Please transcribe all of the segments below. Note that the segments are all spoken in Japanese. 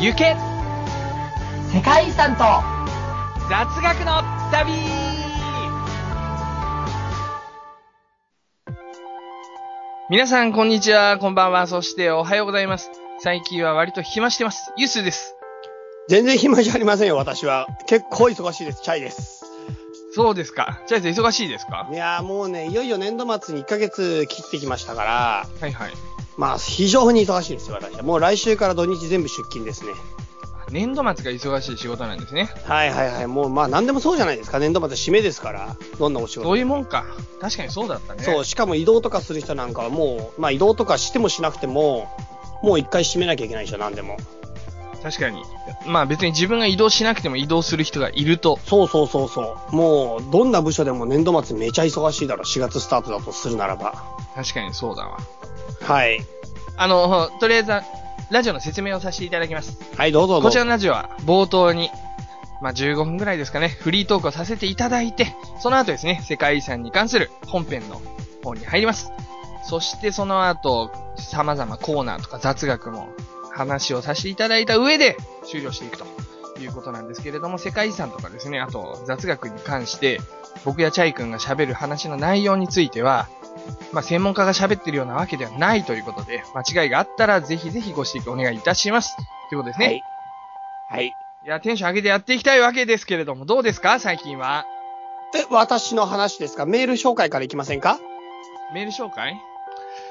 行け世界遺産と雑学の旅皆さん、こんにちは、こんばんは、そしておはようございます。最近は割と暇してます。ユースです。全然暇じゃありませんよ、私は。結構忙しいです。チャイです。そうですか。じゃあ、忙しいですか？いやーもうね、いよいよ年度末に1ヶ月切ってきましたから、はいはい。まあ、非常に忙しいですよ、私は。もう来週から土日全部出勤ですね。年度末が忙しい仕事なんですね。はいはいはい。もうまあ、何でもそうじゃないですか。年度末締めですから。どんなお仕事。そういうもんか。確かにそうだったね。そう、しかも移動とかする人なんかはもう、まあ移動とかしてもしなくても、もう一回締めなきゃいけないでしょ、何でも。確かに。まあ別に自分が移動しなくても移動する人がいると。そうそうそうそう。もう、どんな部署でも年度末めちゃ忙しいだろ、4月スタートだとするならば。確かにそうだわ。はい。あの、とりあえず、ラジオの説明をさせていただきます。はい、どうぞどうぞ。こちらのラジオは冒頭に、まあ、15分ぐらいですかね、フリートークをさせていただいて、その後ですね、世界遺産に関する本編の方に入ります。そしてその後、様々コーナーとか雑学も話をさせていただいた上で終了していくということなんですけれども、世界遺産とかですね、あと雑学に関して、僕やチャイ君が喋る話の内容については、まあ、専門家が喋ってるようなわけではないということで、間違いがあったらぜひぜひご指摘お願いいたします。ということですね。はい。はい。いや、テンション上げてやっていきたいわけですけれども、どうですか？最近は。え、私の話ですか？メール紹介からいきませんか？メール紹介？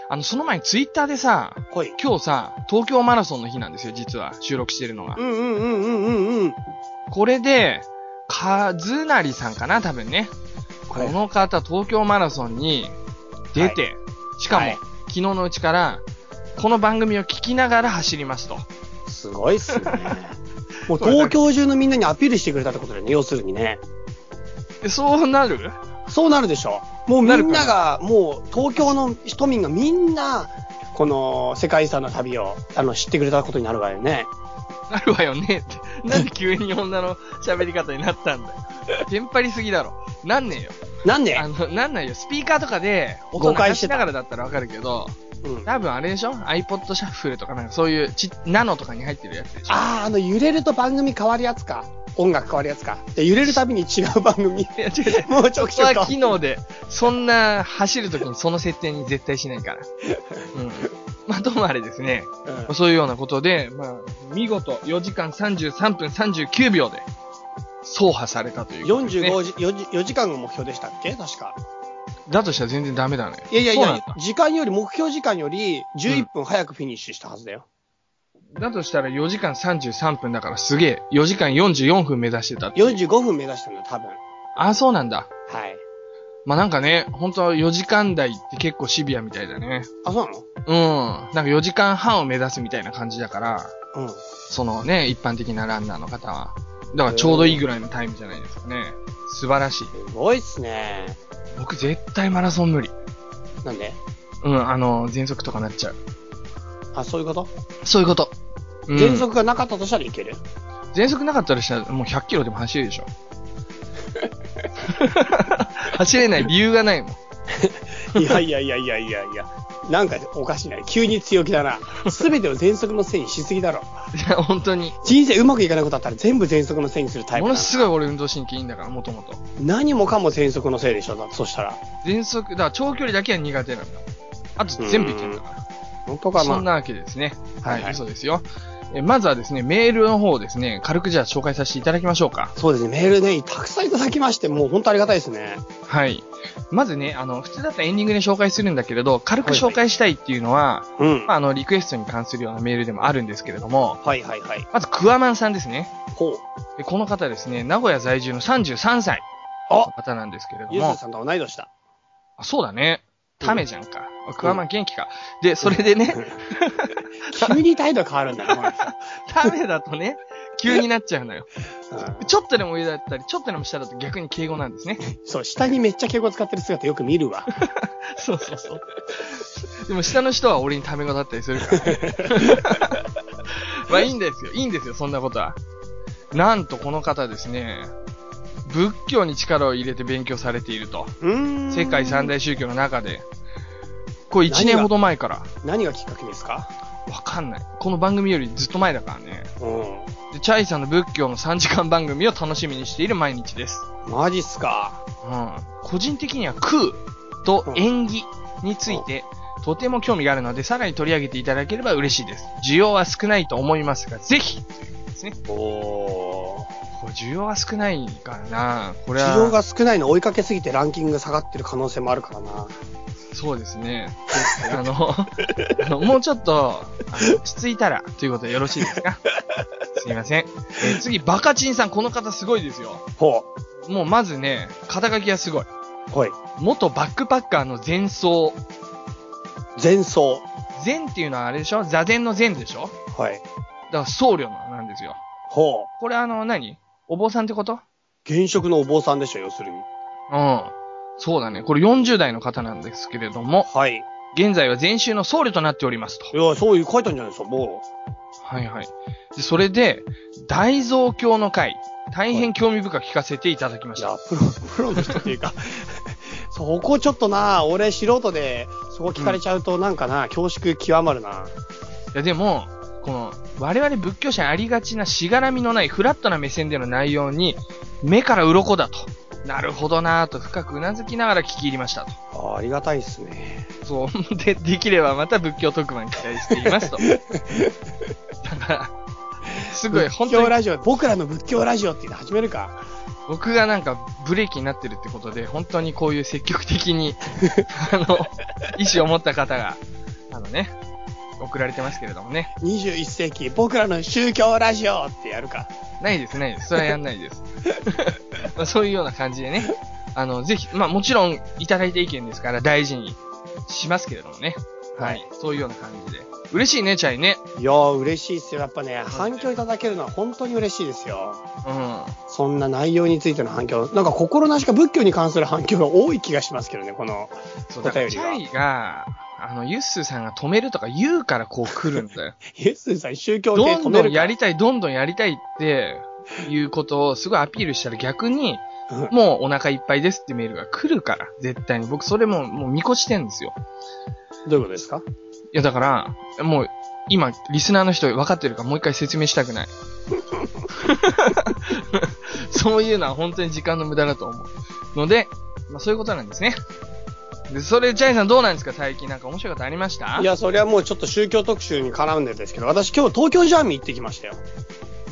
あの、その前にツイッターでさ、ほい。今日さ、東京マラソンの日なんですよ、実は。収録してるのがう。んうんうんうんうんうん。これで、かずなりさんかな、多分ね。こはいの方、東京マラソンに出て、しかも、はい昨日のうちから、この番組を聞きながら走りますと。すごいっすね。もう東京中のみんなにアピールしてくれたってことだよね、要するにね。でそうなる？そうなるでしょ。もうみんなが、もう東京の人民がみんな、この世界遺産の旅を、あの、知ってくれたことになるわよね。なるわよねって。なんで急に女の喋り方になったんだよ。テンパりすぎだろ。なんねえよ。なんで？あの、なんないよ。スピーカーとかで、音流しながらだったらわかるけど、うん。多分あれでしょ ?iPod シャッフルとかなんかそういうち、ナノとかに入ってるやつでしょ？あー、あの、揺れると番組変わるやつか。音楽変わるやつか。で揺れるたびに違う番組。いや、違う違う。もうちょくちょくそこは機能で、そんな走るときにその設定に絶対しないから。うん。まあ、ともあれですね。うんそういうようなことで、まあ、見事4時間33分39秒で、走破されたということですね。45時、4時、4時間が目標でしたっけ？確か。だとしたら全然ダメだね。いやいやいや時間より、目標時間より11分早くフィニッシュしたはずだよ。だとしたら4時間33分だからすげえ。4時間44分目指してたって。45分目指したんだよ、多分。あ、そうなんだ。はい。まあなんかね、本当は4時間台って結構シビアみたいだね。あ、そうなの？うん。なんか4時間半を目指すみたいな感じだから、うん。そのね、一般的なランナーの方は。だからちょうどいいぐらいのタイムじゃないですかね。素晴らしい。すごいっすね。僕絶対マラソン無理。なんで？うん、あの、全速とかなっちゃう。あ、そういうこと？そういうこと。うん、全速がなかったとしたらいける？全速なかったらしたらもう100キロでも走れるでしょ。走れない理由がないもん。いやいやいやいやいやいや。なんかおかしい？な。急に強気だな。すべてを全速のせいにしすぎだろ。いや、本当に。人生うまくいかないことあったら全部全速のせいにするタイプだものすごい俺運動神経いいんだから、もともと。何もかも全速のせいでしょ、だそしたら。全速、だから長距離だけは苦手なんだ。あと全部いけるんだから。本当かなそんなわけですね。はい、はいはい嘘ですよ。えまずはですね、メールの方をですね、軽くじゃあ紹介させていただきましょうか。そうですね、メールね、たくさんいただきまして、もう本当ありがたいですね。はい。まずね、あの、普通だったらエンディングで紹介するんだけれど、軽く紹介したいっていうのは、うん。まあ、あの、リクエストに関するようなメールでもあるんですけれども、はいはいはい。まず、クワマンさんですね。ほう。でこの方ですね、名古屋在住の33歳のあ方なんですけれどもゆず、さんと同い年だ。あそうだね。タメじゃんか。クワマン元気か。で、それでね、急に態度変わるんだね、この人タメだとね、急になっちゃうのよ。うんちょっとでも上だったり、ちょっとでも下だと逆に敬語なんですね。そう、下にめっちゃ敬語使ってる姿よく見るわ。そうそうそう。でも下の人は俺にタメ語だったりするからね。まあいいんですよ。いいんですよ、そんなことは。なんとこの方ですね、仏教に力を入れて勉強されていると。世界三大宗教の中で。これ1年ほど前から。何がきっかけですか？わかんない。この番組よりずっと前だからね。うで、チャイさんの仏教の3時間番組を楽しみにしている毎日です。ん。マジっすか？うん。個人的には空と縁起について、とても興味があるので、さらに取り上げていただければ嬉しいです。需要は少ないと思いますが、ぜひということですね。おー。これ需要は少ないからなこれは。市場が少ないの追いかけすぎてランキングが下がってる可能性もあるからな。そうですね。であの、あの、もうちょっと、落ち着いたら、ということでよろしいですか？すいません。えー次、バカチンさん、この方すごいですよ。ほもうまずね、肩書きがすごい。う。ほい。元バックパッカーの前奏。前奏。禅っていうのはあれでしょ？座禅の禅でしょ？はい。だから僧侶のなんですよ。ほう。これあの何、お坊さんってこと？現職のお坊さんでしょ、要するに。うん。そうだね。これ40代の方なんですけれども、はい。現在は禅宗の僧侶となっておりますと。いや、そういう書いたんじゃないですか、もはいはい。で、それで、大蔵経の会、大変興味深く聞かせていただきまう。いやした。、プロ、プロの人っていうか、そこちょっとな、俺素人で、そこ聞かれちゃうとなんかな、恐縮極まるな。いやでも、この、我々仏教者にありがちなしがらみのないフラットな目線での内容に、目から鱗だと。なるほどなぁと深く頷きながら聞き入りましたと。ああありがたいっすね。そう。で、できればまた仏教特番期待していますと。だから、すごい、本当に仏教ラジオ、僕らの仏教ラジオっていうの始めるか。僕がなんかブレーキになってるってことで、本当にこういう積極的に、あの、意思を持った方が、あのね、送られてますけれどもね。21世紀、僕らの宗教ラジオってやるか。ないです、ないです。それはやんないです。まあそういうような感じでね。あの、ぜひ、まあもちろんいただいた意見ですから大事にしますけれどもね。はい。そういうような感じで。嬉しいね、チャイね。いやー、嬉しいっすよ。やっぱね、反響いただけるのは本当に嬉しいですよ。うん。そんな内容についての反響。なんか心なしか仏教に関する反響が多い気がしますけどね、この。そう、だからチャイが、あの、ユッスーさんが止めるとか言うからこう来るんだよ。イエスさん、宗教系どんどるかんやりたい、どんどんやりたいって、いうことをすごいアピールしたら逆に、うんもうお腹いっぱいですってメールが来るから、絶対に。僕それももう見越してんですよ。どういうことですか？いやだから、もう、今、リスナーの人分かってるからもう一回説明したくない。そういうのは本当に時間の無駄だと思う。ので、まあそういうことなんですね。で、それ、ジャイさんどうなんですか？最近なんか面白いことありました？いや、それはもうちょっと宗教特集に絡んでですけど、私今日東京ジャーミー行ってきましたよ。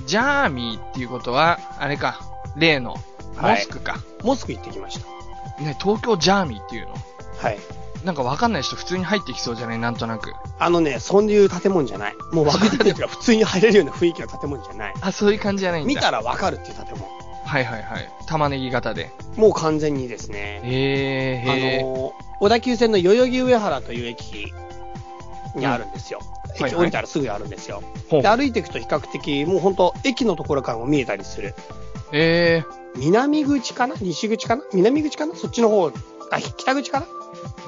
ジャーミーっていうことは、あれか、例の、モスクか。モスク行ってきました。ね、東京ジャーミーっていうの？はい。なんかわかんない人普通に入ってきそうじゃない？なんとなく。あのね、そういう建物じゃない。もう分かってるか普通に入れるような雰囲気の建物じゃない。あ、そういう感じじゃないんだ。見たら分かるっていう建物。はいはいはい。玉ねぎ型で。もう完全にですね、へー、あ。のー、小田急線の代々木上原という駅にあるんですよ。はいはい駅降りたらすぐあるんですよ。ほうで、歩いていくと比較的、もう本当駅のところからも見えたりする。えー、南口かな？西口かな？南口かな？そっちの方、あ、北口かな？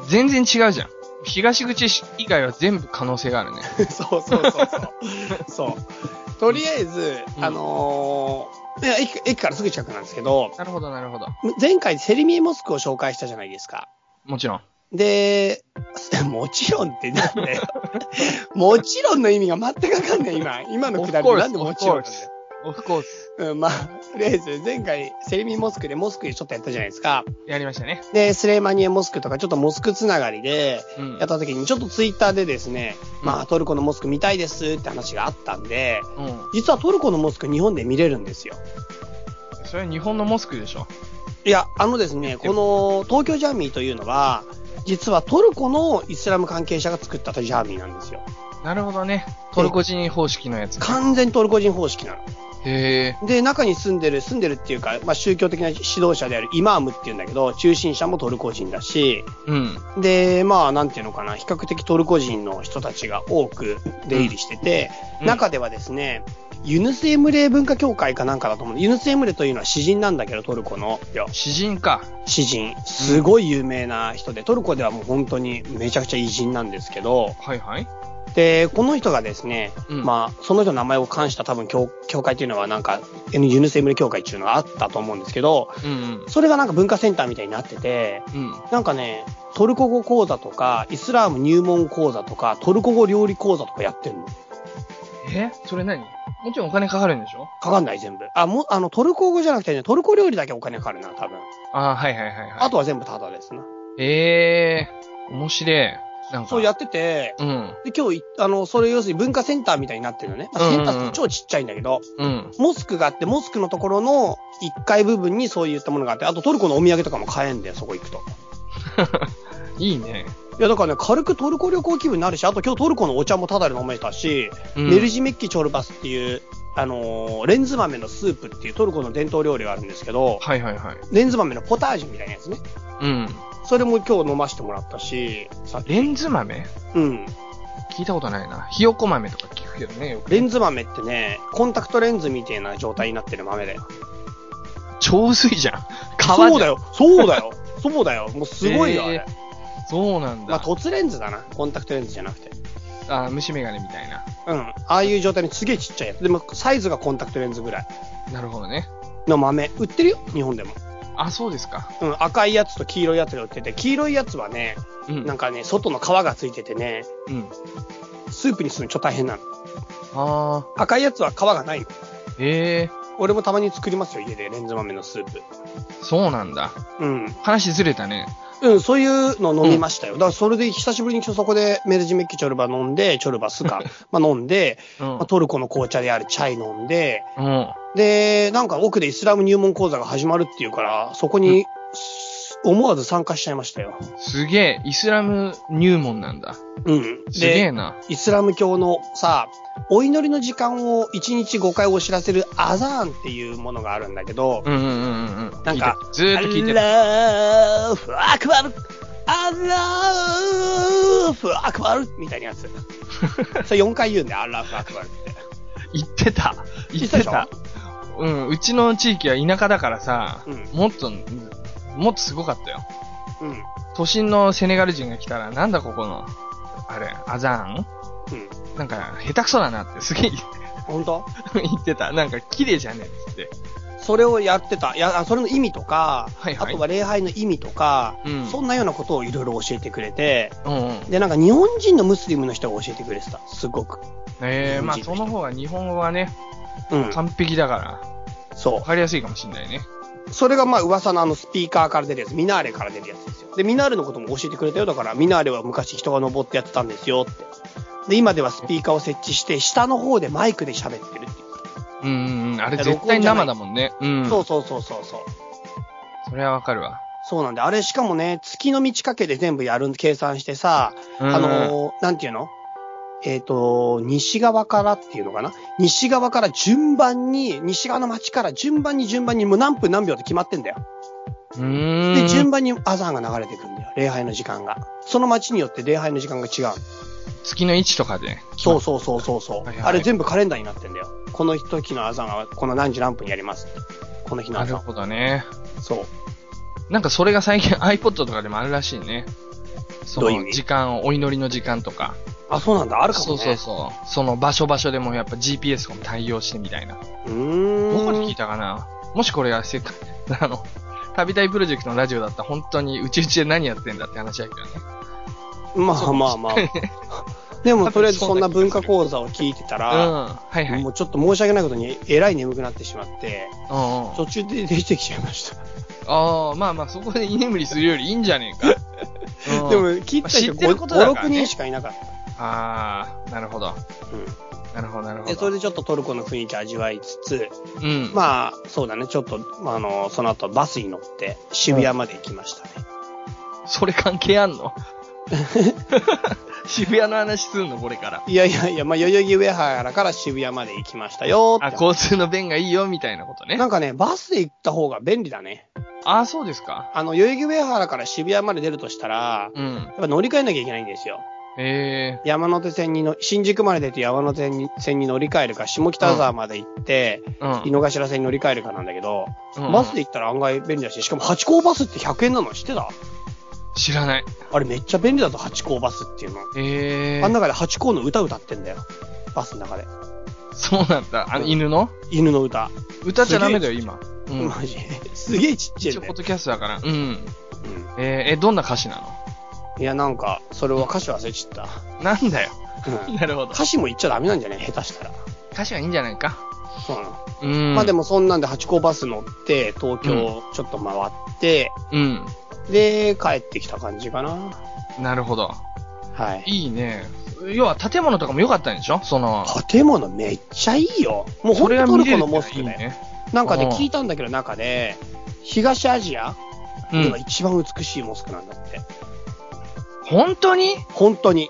全然違うじゃん。東口以外は全部可能性があるね。そうそうそうそう。そう。とりあえず、うんあのーね駅駅からすぐ近くなんですけど、なるほどなるほど。前回セリミエモスクを紹介したじゃないですか。もちろん。で、もちろんってなんだよ。もちろんの意味が全くわかんない、今。今のくだりなんでもちろん。オフコース。うん、まあ、とりあえず、前回、セリミモスクでモスクでちょっとやったじゃないですか。やりましたね。で、スレイマニエモスクとか、ちょっとモスクつながりで、うん。やった時に、ちょっとツイッターでですね、うんまあ、トルコのモスク見たいですって話があったんで、うん。実はトルコのモスク日本で見れるんですよ。それは日本のモスクでしょ。いや、あのですね、この東京ジャーミーというのは、実はトルコのイスラム関係者が作ったジャーミーなんですよ。なるほどね。トルコ人方式のやつ、ね。完全トルコ人方式なの。へえ。で、中に住んでる、住んでるっていうか、まあ、宗教的な指導者であるイマームっていうんだけど、中心者もトルコ人だし、うん。で、まあ、なんていうのかな、比較的トルコ人の人たちが多く出入りしてて、うん中ではですね、ユヌスエムレ文化協会かなんかだと思う。ユヌスエムレというのは詩人なんだけど、トルコの。いや詩人か。詩人。すごい有名な人で、トルコではもう本当にめちゃくちゃ偉人なんですけど、はいはい。で、この人がですね、うんまあ、その人の名前を冠した多分協協会っていうのはなんか、ユヌセムル協会っていうのがあったと思うんですけど、うんそれがなんか文化センターみたいになってて、うん。うん。なんかね、トルコ語講座とか、イスラーム入門講座とか、トルコ語料理講座とかやってんの。え？それ何？もちろんお金かかるんでしょ？かかんない全部。あ、もう、あの、トルコ語じゃなくてね、トルコ料理だけお金かかるな、多分。ああ、はいはいはいはい。あとは全部タダですな。ええー、面白い。なんか。そうやってて、うん。で、今日い、あの、それ要するに文化センターみたいになってるのね。まあ、センターって超ちっちゃいんだけど、うん。モスクがあって、モスクのところの1階部分にそういったものがあって、あとトルコのお土産とかも買えんだよ、そこ行くと。いいね。いや、だからね、軽くトルコ旅行気分になるし、あと今日トルコのお茶もタダで飲めたし、うんメルジメッキチョルバスっていう、あのーレンズ豆のスープっていうトルコの伝統料理があるんですけど、はいはいはい。レンズ豆のポタージュみたいなやつね。うん。それも今日飲ませてもらったし、さレンズ豆？うん。聞いたことないな。ひよこ豆とか聞くけどね、よく。レンズ豆ってね、コンタクトレンズみたいな状態になってる豆だよ。超薄いじゃん。皮そうだ。よ、そうだよ、そうだよ。もうすごいよ、あれ。えそうなんだ。まあ、凸レンズだな。コンタクトレンズじゃなくて。あ、虫眼鏡みたいな。うん。ああいう状態にすげえちっちゃいやつ。でも、サイズがコンタクトレンズぐらいなるほどね。の豆。売ってるよ、日本でも。あ、そうですか。うん、赤いやつと黄色いやつが売ってて、黄色いやつはね、うん。なんかね、外の皮がついててね、うん。スープにするのちょっと大変なの。ああ。赤いやつは皮がないの。ええ俺もたまに作りますよ、家でレンズ豆のスープ。そうなんだ。うん。話ずれたね。うん、そういうの飲みましたよ。だからそれで久しぶりにそこでメルジメッキチョルバ飲んで、チョルバスか、まあ飲んで、うんまあ、。トルコの紅茶であるチャイ飲んで、うん。で、なんか奥でイスラム入門講座が始まるっていうから、そこに、思わず参加しちゃいましたよ。すげえ、イスラム入門なんだ。うん。すげえで、な。イスラム教のさ、お祈りの時間を1日5回お知らせるアザーンっていうものがあるんだけど、うんうんうんうんうん。なんかずーっと聞いてる。アラーフアクバルアラーフアクバルみたいなやつ。それ4回言うんだよ、アラーフアクバルって。言ってた。言ってた。うん、うちの地域は田舎だからさ、うんもっと、もっとすごかったよ。うん。都心のセネガル人が来たら、なんだここの、あれ、アザーン？うん。なんか、下手くそだなってすげえ本当？言ってた。なんか、綺麗じゃねえって。それをやってた。いや、あそれの意味とか、はいはいあとは礼拝の意味とか、うんそんなようなことをいろいろ教えてくれて、うんうん。で、なんか日本人のムスリムの人が教えてくれてた。すごく。ええまあ、その方が日本語はね、うん。完璧だから、そわかりやすいかもしんないね。う。それがまあ噂のあのスピーカーから出るやつ、ミナーレから出るやつですよ。で、ミナーレのことも教えてくれたよ。だから、ミナーレは昔人が登ってやってたんですよって。で、今ではスピーカーを設置して、下の方でマイクで喋ってるっていう。うんうんうん。あれ絶対生だもんね。うん。そうそうそうそうそう。それはわかるわ。そうなんで、あれしかもね、月の満ち欠けで全部やる、計算してさ、うんあのーなんていうの？えっ、と、西側からっていうのかな？西側から順番に、西側の街から順番に順番に、もう何分何秒って決まってんだよ。で、順番にアザーンが流れてくるんだよ。礼拝の時間が。その街によって礼拝の時間が違う。月の位置とかで。そうそうそうそうそう、はいはいあれ全部カレンダーになってんだよ。この時のアザーンはこの何時何分にやります。この日のアザーン。なるほどね。そう。なんかそれが最近 iPod とかでもあるらしいね。その時間、お祈りの時間とか。あ、そうなんだ。あるかもね。そうそうそう。その場所場所でもやっぱ GPS も対応してみたいな。うーん。どこで聞いたかなもしこれが世界、あの、旅たいプロジェクトのラジオだったら本当にうちうちで何やってんだって話だけどね。まあまあまあ。でも、とりあえずそんな文化講座を聞いてたうん。ら、はいはい。もうちょっと申し訳ないことに、えらい眠くなってしまって、うんうん。途中で出てきちゃいました。ああ、まあまあそこで居眠りするよりいいんじゃねえか。うんでも、聞いてることだ5、6からね人しかいなかっああ、なるほど。た。うん。なるほど、なるほで、ど。それでちょっとトルコの雰囲気味わいつつ、うん。まあ、そうだね、ちょっと、まあ、あの、その後バスに乗って渋谷まで行きましたね。それ関係あんの？渋谷の話すんのこれから。いやいやいや、まあ、代々木上原から渋谷まで行きましたよあ、って。交通の便がいいよ、みたいなことね。なんかね、バスで行った方が便利だね。ああ、そうですか。あの、代々木上原から渋谷まで出るとしたら、うん。やっぱ乗り換えなきゃいけないんですよ。え山手線にの、新宿まで出て山手線に線に乗り換えるか、下北沢まで行って、えー。井の頭線に乗り換えるかなんだけど、うん。バスで行ったら案外便利だし、しかも八甲バスって100円なの知ってた？知らない。あれめっちゃ便利だと、ハチ公バスっていうの。えー。あん中でハチ公の歌歌ってんだよ。バスの中で。そうなんだ。あの、犬の？犬の歌。歌っちゃダメだよ、今。うん。マジ。すげえちっちゃい 一応、ポッ。ドキャストだから。うん。うんえー、え、どんな歌詞なの？いや、なんか、それは歌詞忘れちゃっなんだよ。た。うんなるほど。歌詞も言っちゃダメなんじゃない下手したら。歌詞はいいんじゃないか。そうなの。うん。まあでもそんなんでハチ公バス乗って、東京ちょっと回って、うん。で、帰ってきた感じかな。なるほど。はい。いいね。要は建物とかも良かったんでしょ？その、建物めっちゃいいよ。もう本当トルコのモスクで。いいね。なんかね、うん聞いたんだけど中で、東アジアうんでは。一番美しいモスクなんだって。本当に？本当に。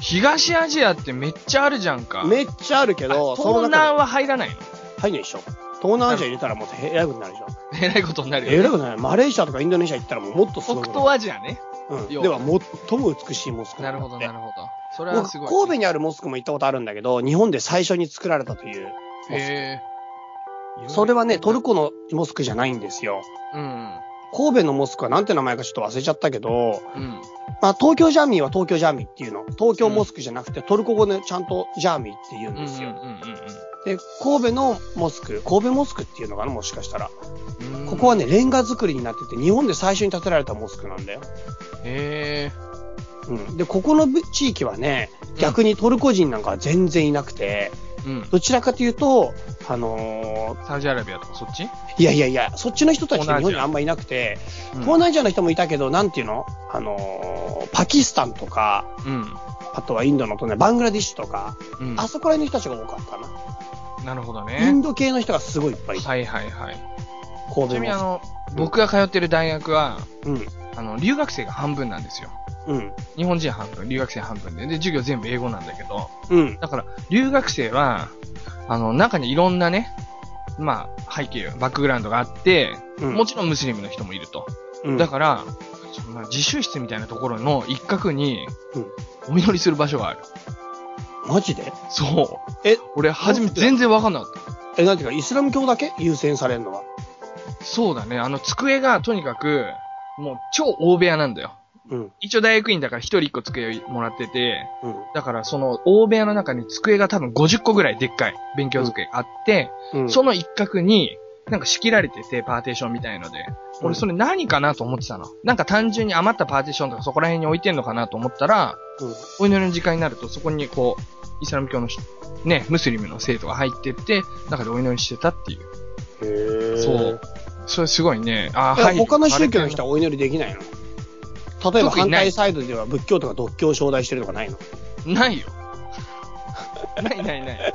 東アジアってめっちゃあるじゃんか。めっちゃあるけど、あ東南中は入らないの？で入んないでしょ。東南アジア入れたらもうえらいことになるでしょ。えらいことになるよ、ね。えらいことになる。マレーシアとかインドネシア行ったらもうもっとすごい北東アジアね。うん。要では最も美しいモスクなるほど、なるほど。それは僕、すごい。神戸にあるモスクも行ったことあるんだけど、日本で最初に作られたというモスク。それはね、トルコのモスクじゃないんですよ。うん。神戸のモスクはなんて名前かちょっと忘れちゃったけど、うん。まあ東京ジャーミーは東京ジャーミーっていうの。東京モスクじゃなくて、トルコ語でちゃんとジャーミーって言うんですよ。で、神戸のモスク、神戸モスクっていうのかな、もしかしたら。ここはね、レンガ作りになってて、日本で最初に建てられたモスクなんだよ。へうん。で、ここの地域はね、逆にトルコ人なんかは全然いなくて、ー。うん。どちらかというと、あのサウジアラビアとかそっち？ーいやいやいや、そっちの人たちって日本にあんまいなくて、うん東南アジアの人もいたけど、なんていうの？あのーパキスタンとか、うん。あとはインドの隣、バングラディッシュとか、うん。あそこら辺の人たちが多かったな。なるほどイねン。ド系の人がすごいいっぱいいた。はいはいはい。ちな神戸も。みにあの、僕が通ってる大学は、うん。あの、留学生が半分なんですよ。うん。日本人半分、留学生半分で。で、授業全部英語なんだけど、うん。だから、留学生は、あの、中にいろんなね、まあ、背景、バックグラウンドがあって、うん。もちろんムスリムの人もいると。うん、だから、そんな自習室みたいなところの一角にうん、お祈りする場所がある。マジで？そう。え、俺、初めて全然わかんなかった。え、なんていうか、イスラム教だけ？優先されるのは？そうだね。あの、机がとにかく、もう超大部屋なんだよ。うん。一応大学院だから一人一個机をもらってて、うん。だからその大部屋の中に机が多分50個ぐらいでっかい勉強机があって、うん。その一角に、なんか仕切られてて、パーテーションみたいので。俺それ何かなと思ってたの。なんか単純に余ったパーテーションとかそこら辺に置いてんのかなと思ったら、うん。お祈りの時間になるとそこにこう、イスラム教の人ね、ムスリムの生徒が入ってって、中でお祈りしてたっていう。へーそう。それすごいね。あはい。他の宗教の人はお祈りできないの例えば反対サイドでは仏教とか独教を承諾してるとかないのないよ。ないないない。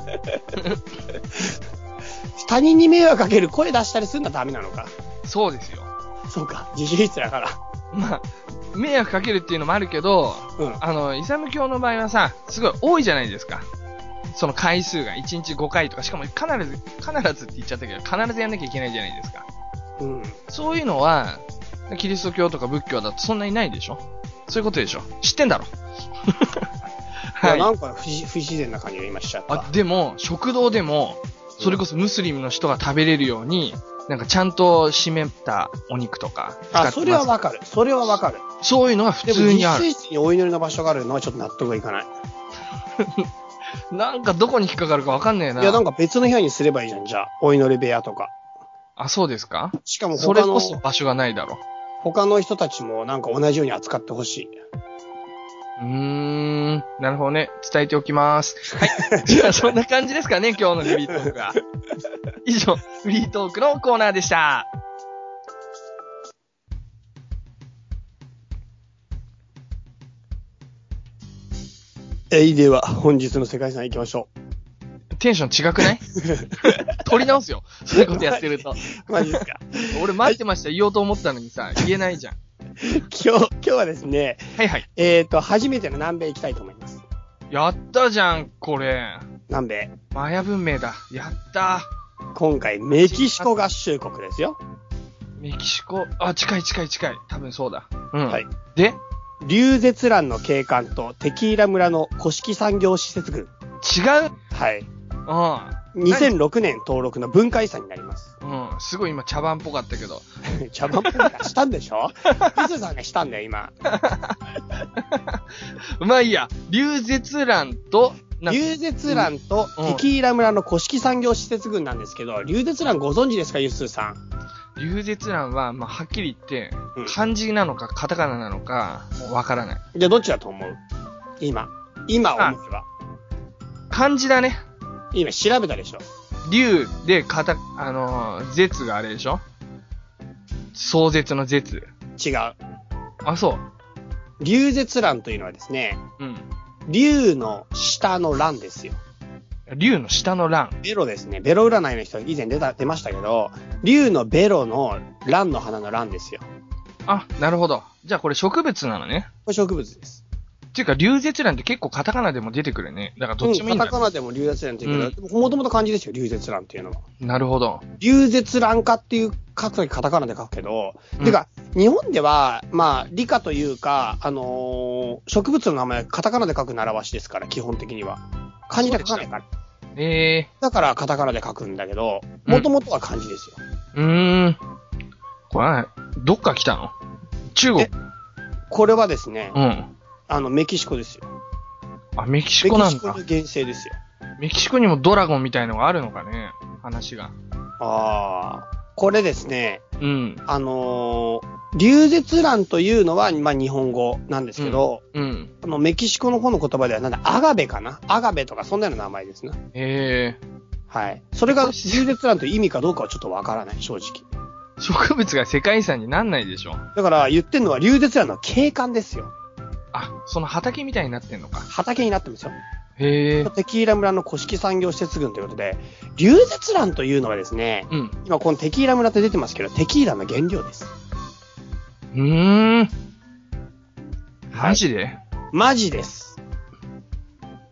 他人に迷惑かける声出したりするのはダメなのか。そうですよ。そうか。自習室だから。まあ、迷惑かけるっていうのもあるけど、うん。あの、イスラム教の場合はさ、すごい多いじゃないですか。その回数が1日5回とか、しかも必ず、必ずって言っちゃったけど、必ずやんなきゃいけないじゃないですか。うん。そういうのは、キリスト教とか仏教だとそんなにないでしょ？そういうことでしょ？知ってんだろ？はい。なんか不自不自然な感じが今しちゃった。あ、でも、食堂でも、それこそムスリムの人が食べれるように、なんかちゃんと締めたお肉とか使ってまあ、す。それはわかる。それはわかる。そういうのが普でも、通にある。実習室にお祈りの場所があるのはちょっと納得がいかない。なんかどこに引っかかるかわかんねえな。いや、なんか別の部屋にすればいいじゃん、じゃあ。お祈り部屋とか。あ、そうですか？しかもそれ他のこ、そ場所がないだろ他の人たちもなんか同じように扱ってほしい。う。うーん。なるほどね。伝えておきます。はい。じゃあ、そんな感じですかね、今日のフリートークは。以上、フリートークのコーナーでした。えい、では、本日の世界遺産行きましょテンション違くない？取り直すよ。そういうことやってると。う。マジですか。俺待ってました、言おうと思ったのにさ、言えないじゃん。今日、今日はですね、はいはい。えっ、ー、と、初めての南米行きたいと思います。やったじゃん、これ。南米。マヤ文明だ。やった今回、メキシコ合衆国ですよ。メキシコ、あ、近い近い近い。多分そうだ。うん。はい。で？リュウゼツランの警官とテキーラ村の古式産業施設群。違う？はい。うん。2006年登録の文化遺産になります。うん。すごい今茶番っぽかったけど。茶番っぽくしたんでしょ？リスさんがしたんだよ、今。まあいいや、流絶蘭と、な流絶蘭とうんテキーラ村の古式産業施設群なんですけど、流絶蘭ご存知ですか、ユッスーさん？流絶蘭は、まあはっきり言ってうん、漢字なのかカタカナなのか、もうわからない。じゃあどっちだと思う？今。今思えば。漢字だね。今調べたでしょ。竜で、カタ、あのー、絶があれでしょ？壮絶の絶。違う。あ、そ流絶蘭というのはですね、う。うん。竜の下の蘭ですよ。竜の下の蘭。ベロですね。ベロ占いの人以前出た、出ましたけど、竜のベロの蘭の花の蘭ですよ。あ、なるほど。じゃあこれ植物なのね。これ植物です。っていうか、流絶蘭って結構カタカナでも出てくるね。だからどっちもいいんだ、うん、カタカナでも流絶蘭って言うけど、もともと漢字ですよ、流絶蘭っていうのは。なるほど。流絶蘭科っていう書くときカタカナで書くけど、うんてか、日本では、まあ、理科というか、あのー植物の名前カタカナで書く習わしですから、基本的には。漢字で書かないから。ええだからカタカナで書くんだけど、もともとは漢字ですよ。ー。うーん。これは、どっから来たの？中国えこれはですね、うん。あの、メキシコですよ。あ、メキシメコなんだキシコの。原生ですよ。メキシコにもドラゴンみたいのがあるのかね？話が。ああ。これですね、うん。あのー、流絶蘭というのは、まあ、日本語なんですけど、うん。あの、メキシコの方の言葉ではなんだ、アガベかな？アガベとかそんなような名前ですね。ええはい。それが流絶蘭という意味かどうかはちょっとわからない、正直。ー。植物が世界遺産になんないでしょだから言ってんのは流絶蘭の景観ですよ。あ、その畑みたいになってんのか。畑になってますよ。へえ。テキーラ村の古式産業施設群ということで、流絶蘭というのはですね、うん。今このテキーラ村って出てますけど、テキーラの原料です。うーん。はいマジで、マジです。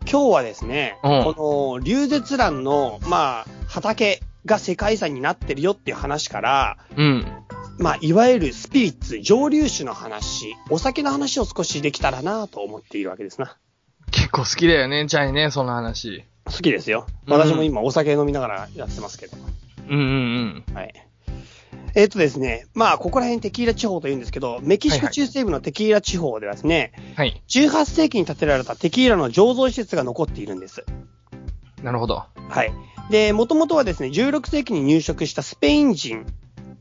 今日はですね、うんこの流絶蘭の、まあ、畑が世界遺産になってるよっていう話から、うん。まあ、いわゆるスピリッツ、蒸留酒の話、お酒の話を少しできたらなと思っているわけですな。結構好きだよね、チャイね、その話。好きですよ。うん私も今お酒飲みながらやってますけど。うんうんはい。えっ、とですね、まあ、ここら辺テキーラ地方と言うんですけど、メキシコ中西部のテキーラ地方ではですね、うん。はい。18世紀に建てられたテキーラの醸造施設が残っているんです。なるほど。はい。で、もともとはですね、16世紀に入植したスペイン人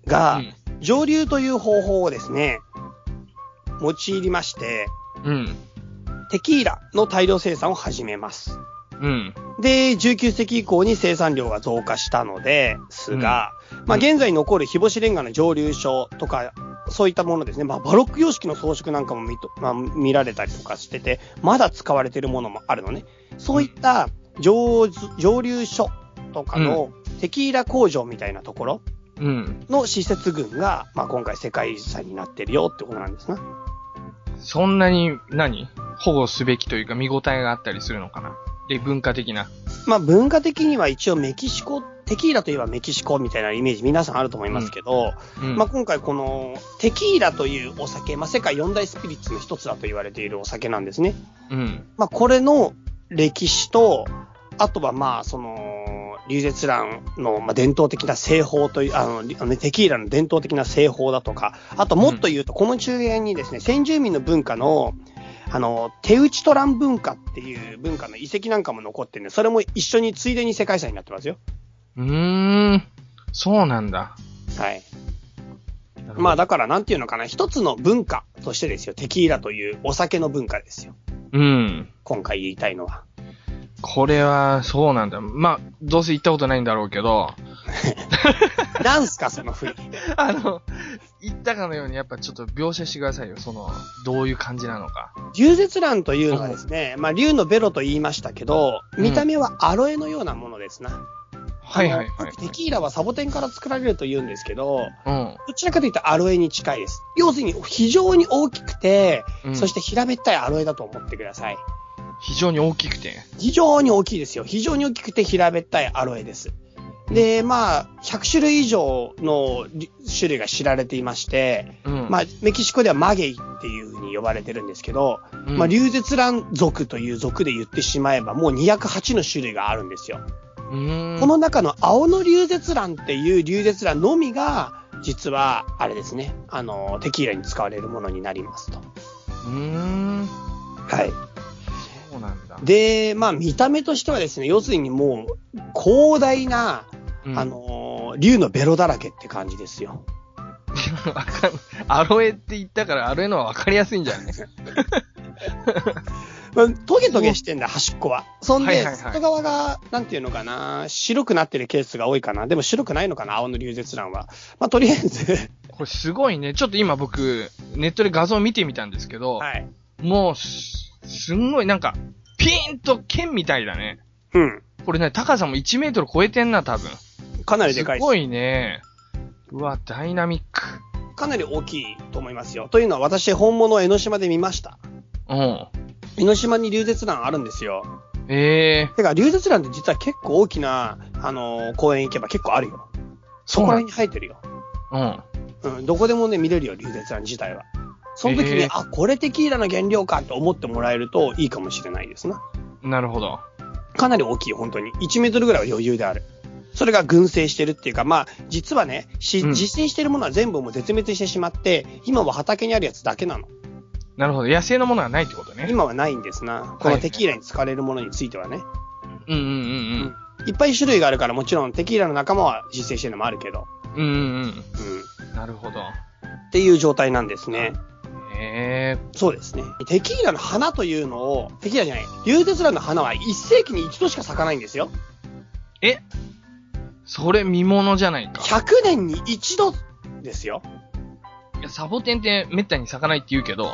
が、うん蒸留という方法をですね、用いまして、うん。テキーラの大量生産を始めます。うん。で、19世紀以降に生産量が増加したのですが、まあ現在残る日干しレンガの蒸留所とか、そういったものですね。まあバロック様式の装飾なんかも見と、まあ、見られたりとかしてて、まだ使われているものもあるのね。そういった蒸蒸留所とかのテキーラ工場みたいなところうん。の施設群が、まあ今回世界遺産になってるよってことなんですな。そんなに何、保護すべきというか見応えがあったりするのかな？で、文化的な。まあ文化的には一応メキシコ、テキーラといえばメキシコみたいなイメージ皆さんあると思いますけど、うん。まあ、今回このテキーラというお酒、まあ、世界四大スピリッツの一つだと言われているお酒なんですね。うん。まあ、これの歴史と、あとはまあ、その、流絶蘭のまあ伝統的な製法という、あの、テキーラの伝統的な製法だとか、あともっと言うと、この中原にですね、先住民の文化の、あの、手打ちトラン文化っていう文化の遺跡なんかも残ってるんで、それも一緒についでに世界遺産になってますよ。うーん。そうなんだ。はい。まあだからなんていうのかな、一つの文化としてですよ。テキーラというお酒の文化ですよ。うん。今回言いたいのは。これは、そうなんだ。まあ、どうせ行ったことないんだろうけど、なんすか、その振り。あの、言ったかのようにやっぱちょっと描写してくださいよ。その、どういう感じなのか。流絶蘭というのはですね、まあ竜のベロと言いましたけど、うん見た目はアロエのようなものですな。はいはいはいあの。テキーラはサボテンから作られると言うんですけど、うん。どちらかというとアロエに近いです。要するに非常に大きくて、うんそして平べったいアロエだと思ってください。非常に大きくて。非常に大きいですよ。非常に大きくて平べったいアロエです。で、まあ、100種類以上のり種類が知られていまして、うん。まあ、メキシコではマゲイっていう風に呼ばれてるんですけど、うんまあ、流絶蘭族という族で言ってしまえば、もう208の種類があるんですよ。この中の青の流絶蘭っていう流絶蘭のみが、実は、あれですね、あの、テキーラに使われるものになりますと。うーん。はい。そうなんだ。で、まあ見た目としてはですね、要するにもう、広大な、うんあ、の、竜のベロだらけって感じですよ。わかん、アロエって言ったから、アロエのはわかりやすいんじゃない？まあトゲトゲしてんだ、端っこは。そんで、はいはいはい外側が、なんていうのかな、白くなってるケースが多いかな。でも白くないのかな、青の流絶卵は。まあ、とりあえず、これすごいね。ちょっと今僕、ネットで画像見てみたんですけど、はい。もうす、すんごいなんか、ピーンと剣みたいだね。うん。これね、高さも1メートル超えてんな、多分。かなりでかいですすごいね。うわ、ダイナミック。かなり大きいと思いますよ。というのは、私、本物を江ノ島で見ました。うん。江ノ島に流絶卵あるんですよ。ええてか、流絶卵って実は結構大きな、あのー公園行けば結構あるよ。そこら辺に生えてるよ。うん。うん、どこでもね、見れるよ、流絶卵自体は。その時に、へーあ、これテキーラの原料かと思ってもらえるといいかもしれないですな。なるほど。かなり大きいよ、本当に。1メートルぐらいは余裕である。それが群生してるっていうか、まあ、実はね、しうん実生してるものは全部もう絶滅してしまって、今は畑にあるやつだけなの。なるほど。野生のものはないってことね。今はないんですな。このテキーラに使われるものについてはね。うんうんうんいっぱい種類があるから、もちろんテキーラの仲間は実生してるのもあるけど。うん。うんうんうん。うん。なるほど。っていう状態なんですね。ええそうですね。テキーラの花というのを、テキーラじゃない、流鉄蘭の花は1世紀に一度しか咲かないんですよ。え？それ見物じゃないか。100年に一度ですよ。いや、サボテンって滅多に咲かないって言うけど、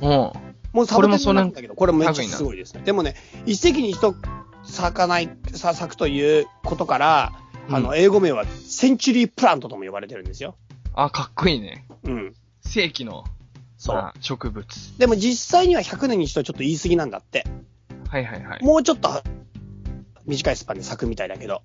うん。うん。もうサボテンもなんだけど、これもめっちゃすごいですね。でもね、一世紀に一度咲かない、さ咲くということから、あの、うん英語名はセンチュリープラントとも呼ばれてるんですよ。あ、かっこいいね。うん。世紀の、そう。まあ植物。でも実際には100年に一度ちょっと言い過ぎなんだって。はいはいはい。もうちょっと短いスパンで咲くみたいだけど。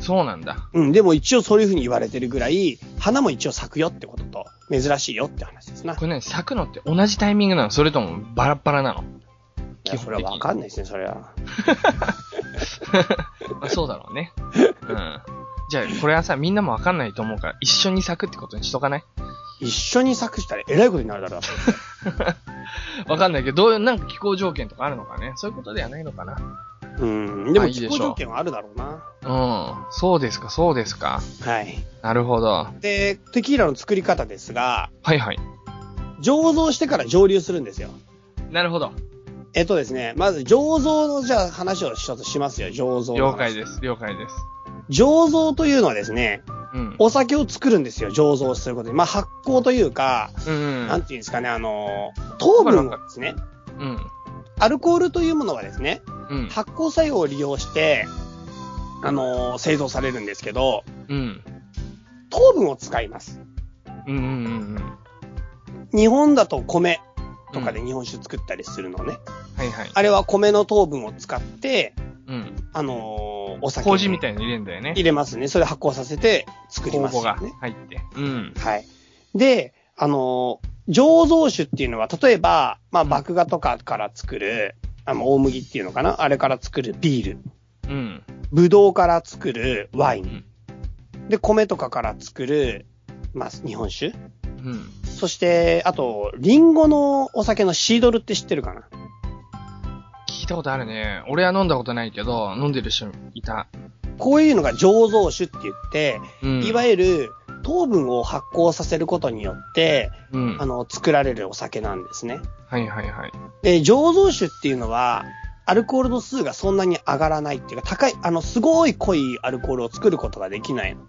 そうなんだ。うん。でも一応そういう風に言われてるぐらい、花も一応咲くよってことと、珍しいよって話ですな。これね、咲くのって同じタイミングなの？それともバラッバラなの？いや、それはわかんないですね、それは。ま あ、そうだろうね。うん。じゃあ、これはさ、みんなもわかんないと思うから、一緒に咲くってことにしとかない？一緒に咲くしたらえらいことになるだろう。わかんないけど、どういう、なんか気候条件とかあるのかねそういうことではないのかなうん。でも気候条件はあるだろうな。うん。そうですか、そうですか。はい。なるほど。で、テキーラの作り方ですが、はいはい。醸造してから蒸留するんですよ。なるほど。えっとですね、まず醸造のじゃあ話を一つしますよ、醸造。了解です、了解です。醸造というのはですね、うん。お酒を作るんですよ、醸造することで。まあ発酵というか、うんうん。なんていうんですかね、あの、糖分をですね、うん。アルコールというものはですね、うん。発酵作用を利用して、あの、製造されるんですけど、うん。糖分を使います。うんうんうんうん。日本だと米とかで日本酒作ったりするのね。はいはい。あれは米の糖分を使って、うん。あのーお酒に麹みたいに入れるんだよね。入れますね。それ発酵させて作り酵母がますよね。入って。うん。はい。で、あのー醸造酒っていうのは、例えば、まあ、うん麦芽とかから作る、あの、大麦っていうのかな？あれから作るビール。うん。ブドウから作るワイン。うん。で、米とかから作る、まあ、日本酒。うん。そして、あと、リンゴのお酒のシードルって知ってるかな？聞いたことあるね。俺は飲んだことないけど、飲んでる人いた。こういうのが醸造酒って言って、うん。いわゆる糖分を発酵させることによって、うん。あの、作られるお酒なんですね。はいはいはい。で、醸造酒っていうのは、アルコール度数がそんなに上がらないっていうか、高い、あの、すごい濃いアルコールを作ることができないの。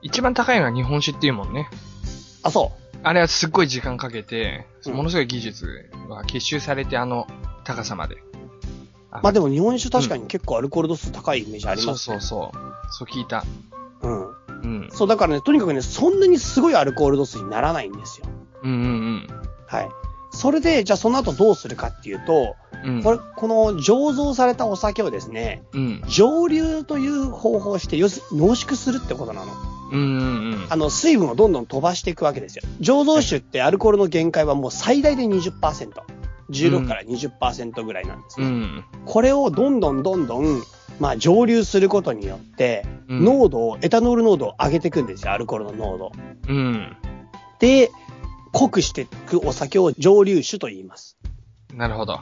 一番高いのは日本酒っていうもんね。あ、そあれはすっごい時間かけて、うんものすごい技術が結集されてあの高さまで。まあでも日本酒確かに結構アルコール度数高いイメージありそうますね。そうそう。そう聞いた。うん。うん。そう、だからね、とにかくね、そんなにすごいアルコール度数にならないんですよ。うんうんはい。それで、じゃあその後どうするかっていうと、うん。うん。これ、この醸造されたお酒をですね、うん。蒸留という方法をして、要するに濃縮するってことなの。うんうんうん。あの、水分をどんどん飛ばしていくわけですよ。醸造酒ってアルコールの限界はもう最大で20%。16から20%ぐらいなんですね。うん。これをどんどんどんどん、まあ蒸留することによって、うん濃度を、エタノール濃度を上げていくんですよ、アルコールの濃度。うん。で、濃くしていくお酒を蒸留酒と言います。なるほど。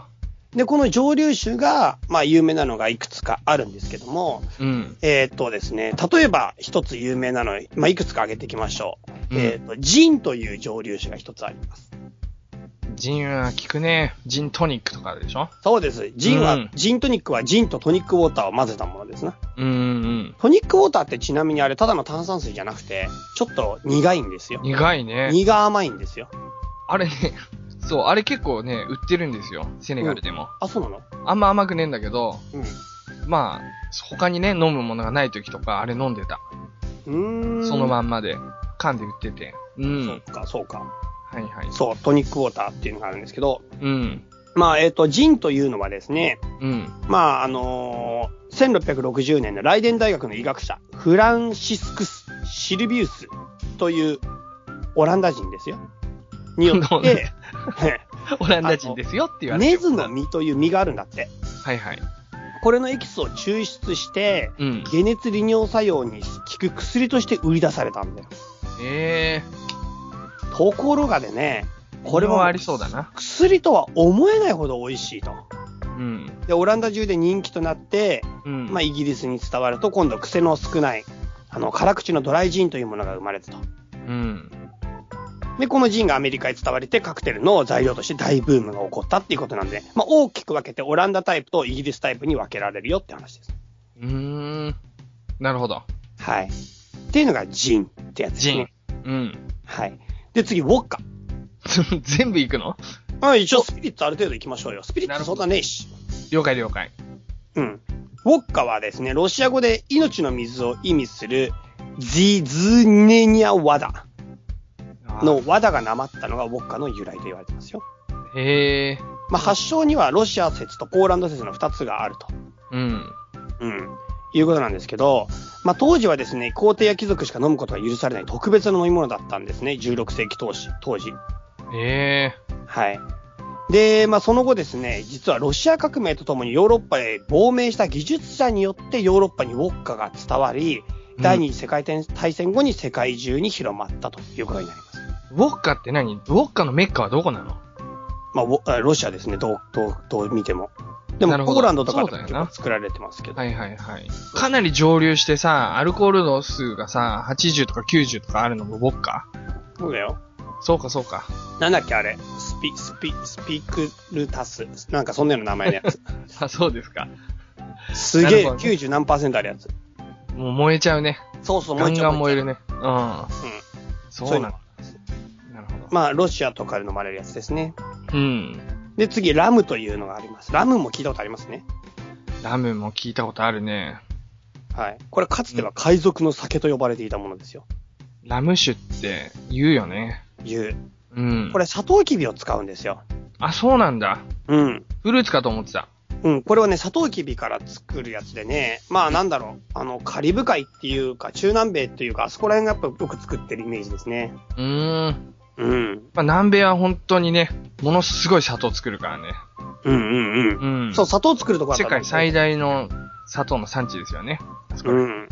で、この蒸留酒が、まあ、有名なのがいくつかあるんですけども、うん。えーっとですね、例えば一つ有名なの、まあ、いくつか挙げていきましょう。うんえーっと、ジンという蒸留酒が一つあります。ジンは効くね。ジントニックとかでしょ？そうです。ジンは、うんジントニックはジンとトニックウォーターを混ぜたものですね。うんうんトニックウォーターってちなみにあれ、ただの炭酸水じゃなくて、ちょっと苦いんですようん。。苦いね。苦甘いんですよ。あれね、そう、あれ結構ね、売ってるんですよ。セネガルでも。あ、そうなの？あんま甘くねえんだけど、うん。まあ、他にね、飲むものがない時とか、あれ飲んでた。うーん。そのまんまで、缶で売ってて。うん。そうか、そうか。はいはい。そう、トニックウォーターっていうのがあるんですけど、うん。まあ、えっ、と、ジンというのはですね、うん。まあ、あのー1660年のライデン大学の医学者、フランシスクス・シルビウスというオランダ人ですよ。によって、オランダ人ですよって言われてるネズの実という実があるんだって。はいはい。これのエキスを抽出して、うん。解熱利尿作用に効く薬として売り出されたんだよ。えところがでね、ー。これももありそうだな。薬とは思えないほど美味しいと。うん。で、オランダ中で人気となって、うん。まあ、イギリスに伝わると、今度癖の少ない、あの、辛口のドライジンというものが生まれたと。うん。で、このジンがアメリカへ伝われて、カクテルの材料として大ブームが起こったっていうことなんで、まあ、大きく分けてオランダタイプとイギリスタイプに分けられるよって話です。うーん。なるほど。はい。っていうのがジンってやつですジンね。。うん。はい。で、次、ウォッカ。全部行くの？まあ、一応スピリッツある程度いきましょうよ。スピリッツそんなねえし。了解了解。うん。ウォッカはですね、ロシア語で命の水を意味する、ジズネニャワダのワダがなまったのがウォッカの由来と言われてますよ。へえ。まあ、発祥にはロシア説とポーランド説の2つがあると。うん。うん。いうことなんですけど、まあ、当時はですね、皇帝や貴族しか飲むことが許されない特別な飲み物だったんですね。16世紀当時。当時。へえ。はい。で、まあ、その後ですね、実はロシア革命とともにヨーロッパへ亡命した技術者によってヨーロッパにウォッカが伝わり、第二次世界大戦後に世界中に広まったということになります。ウォッカって何？ウォッカのメッカはどこなの？まあロシアですね、どう、どう、どう見ても。でも、ポーランドとかでも作られてますけど。はいはいはい。かなり蒸留してさ、アルコール度数がさ、80とか90とかあるのもウォッカそうだよ。そうかそうか。なんだっけ、あれ。スピ、スピ、スピクルタス。なんかそんなような名前のやつ。あ、そうですか。すげえ、なるほどね90何パーセントあるやつ。もう燃えちゃうね。そうそう、ガンガン燃える。るね。うん。うん。そうなの。の。なるほど。まあ、ロシアとかで飲まれるやつですね。うん。で、次、ラムというのがあります。ラムも聞いたことありますね。ラムも聞いたことあるね。はい。これ、かつては海賊の酒と呼ばれていたものですよ。ラム酒って言うよね。いう。うん。これ、サトウキビを使うんですよ。あ、そうなんだ。うん。フルーツかと思ってた。うん、これはね、サトウキビから作るやつでね、まあなんだろう、あの、カリブ海っていうか、中南米っていうか、あそこら辺がやっぱよく作ってるイメージですね。うーん。うん。まあ、南米は本当にね、ものすごい砂糖作るからね。うんうんうん。うん。そう、砂糖作るとこだった世界最大の砂糖の産地ですよね。あそこらうん。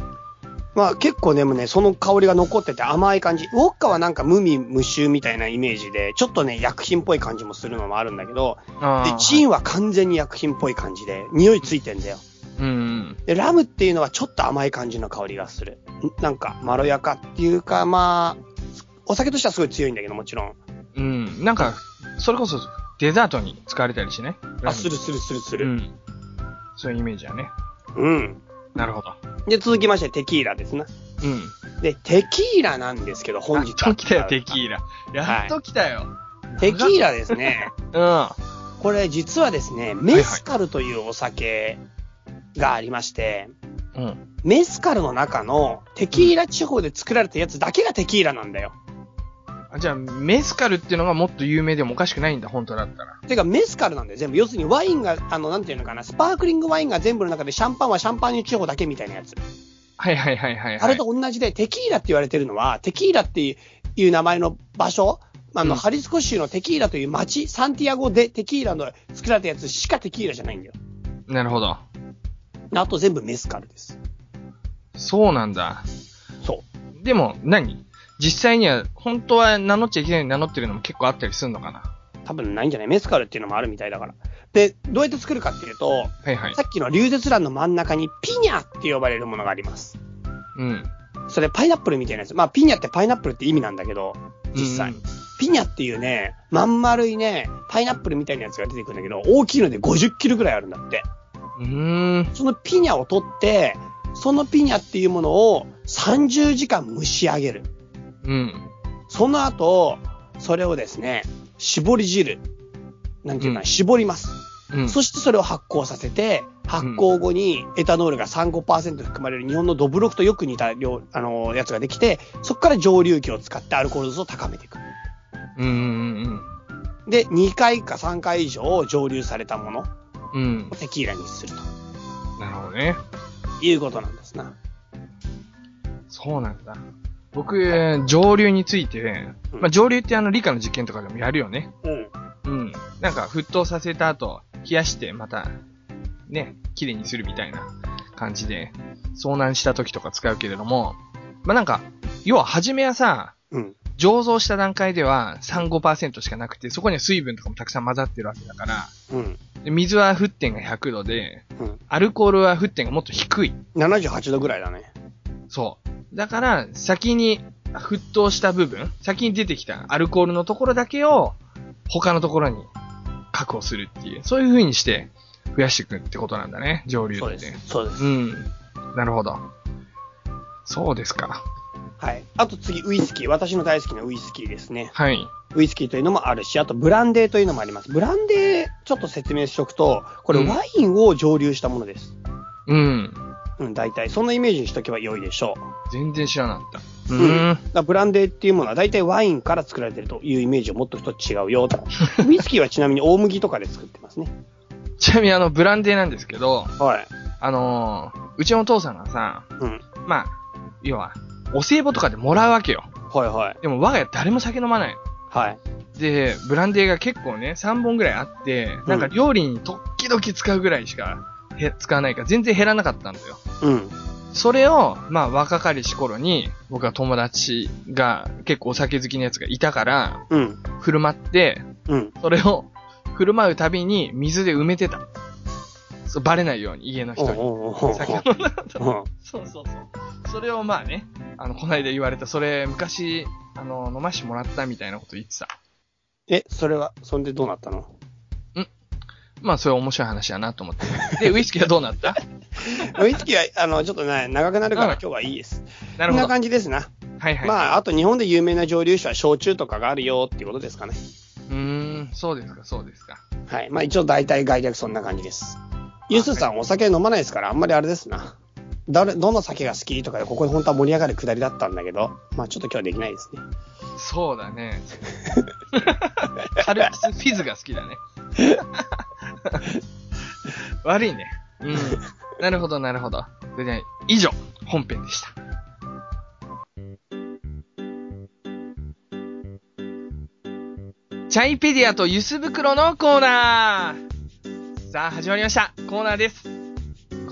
まあ結構でもね、その香りが残ってて甘い感じ。ウォッカはなんか無味無臭みたいなイメージで、ちょっとね、薬品っぽい感じもするのもあるんだけど、であー、ジンは完全に薬品っぽい感じで、匂いついてんだよ。うんうん。で、ラムっていうのはちょっと甘い感じの香りがする。んなんか、まろやかっていうか、まあ、お酒としてはすごい強いんだけど、もちろん。うん。なんか、それこそデザートに使われたりしね。あ、するするするする。うん。そういうイメージやね。うん。なるほど。で、続きまして、テキーラですな。うん。で、テキーラなんですけど、本日やっと来たよ、テキーラ。やっと来たよ。テキーラですね。うん。これ実はですね、メスカルというお酒がありまして、うん。メスカルの中のテキーラ地方で作られたやつだけがテキーラなんだよ。あじゃあ、メスカルっていうのがもっと有名でもおかしくないんだ、本当だったら。てか、メスカルなんだよ、全部。要するにワインが、あの、なんていうのかな、スパークリングワインが全部の中でシャンパンはシャンパーニュ地方だけみたいなやつ。はいはいはいはい、はい。あれと同じで、テキーラって言われてるのは、テキーラっていう名前の場所、あの、うんハリスコ州のテキーラという町、サンティアゴでテキーラの作られたやつしかテキーラじゃないんだよ。なるほど。あと全部メスカルです。そうなんだ。そでも何、実際には、本当は名乗っちゃいけないのに名乗ってるのも結構あったりするのかな？う。多分ないんじゃないメスカルっていうのもあるみたいだから。で、どうやって作るかっていうと、はいはいさ。っきの流絶卵の真ん中にピニャって呼ばれるものがあります。うん。それパイナップルみたいなやつ。まあピニャってパイナップルって意味なんだけど、実際。うんピニャっていうね、まん丸いね、パイナップルみたいなやつが出てくるんだけど、大きいので50キロぐらいあるんだって。うーん。そのピニャを取って、そのピニャっていうものを30時間蒸し上げる。うん。その後、それをですね、絞り汁。なんていうかな、うん絞ります。うん。そしてそれを発酵させて、発酵後にエタノールが3、5%含まれる日本のドブロクとよく似た量、あのーやつができて、そこから蒸留機を使ってアルコール度数を高めていく。うんうんで、2回か3回以上蒸留されたものうん。うんを。テキーラにするとなるほどね。いうことなんですな。そうなんだ。僕、上流について、うんまあ、上流ってあの理科の実験とかでもやるよね。うん。うん。なんか沸騰させた後、冷やしてまた、ね、綺麗にするみたいな感じで、遭難した時とか使うけれども、まあ、なんか、要は初めはさ、うん。醸造した段階では3、5%しかなくて、そこには水分とかもたくさん混ざってるわけだから、うん。で水は沸点が100度で、うん。アルコールは沸点がもっと低い。78度ぐらいだね。そう。だから、先に沸騰した部分、先に出てきたアルコールのところだけを、他のところに確保するっていう、そういう風にして増やしていくってことなんだね、上流って。そうです。そうです。うん。なるほど。そうですか。はい。あと次、ウイスキー。私の大好きなウイスキーですね。はい。ウイスキーというのもあるし、あとブランデーというのもあります。ブランデー、ちょっと説明しておくと、これうんワインを蒸留したものです。うん。うん、大体。そんなイメージにしとけば良いでしょう。全然知らなかった。ううん。だブランデーっていうものは大体ワインから作られてるというイメージを持っておくと違うよ。ウイスキーはちなみに大麦とかで作ってますね。ちなみにあの、ブランデーなんですけど、はい。あのーうちのお父さんがさ、うん。まあ、要は、お歳暮とかでもらうわけよ。はいはい。でも我が家誰も酒飲まない。はい。で、ブランデーが結構ね、3本ぐらいあって、なんか料理に時々使うぐらいしかへ使わないから全然減らなかったんだよ。うん。それを、まあ若かりし頃に、僕は友達が結構お酒好きなやつがいたから、うん。振る舞って、うん。それを振る舞うたびに水で埋めてた。そう、バレないように家の人に。酒飲んだと。うんそうそうそう。それをまあね、あの、この間言われた、それ昔、あの、飲ましてもらったみたいなこと言ってた。え、それは、そんでどうなったの？まあ、それ面白い話やなと思って。で、ウイスキーはどうなった？ウイスキーは、あの、ちょっとね、長くなるからうん今日はいいです。なるほど。こんな感じですな。はいはい。まあ、あと日本で有名な蒸留酒は焼酎とかがあるよっていうことですかね。うーん、そうですか、そうですか。はい。まあ一応大体概略そんな感じです。ユースさんお酒飲まないですからあんまりあれですな。誰、どの酒が好きとかでここで本当は盛り上がるくだりだったんだけど、まあちょっと今日はできないですね。そうだね。カルピスフィズが好きだね。悪いね。うん。なるほど、なるほど。それでは以上、本編でした。チャイペディアとユス袋のコーナーさあ、始まりました。コーナーです。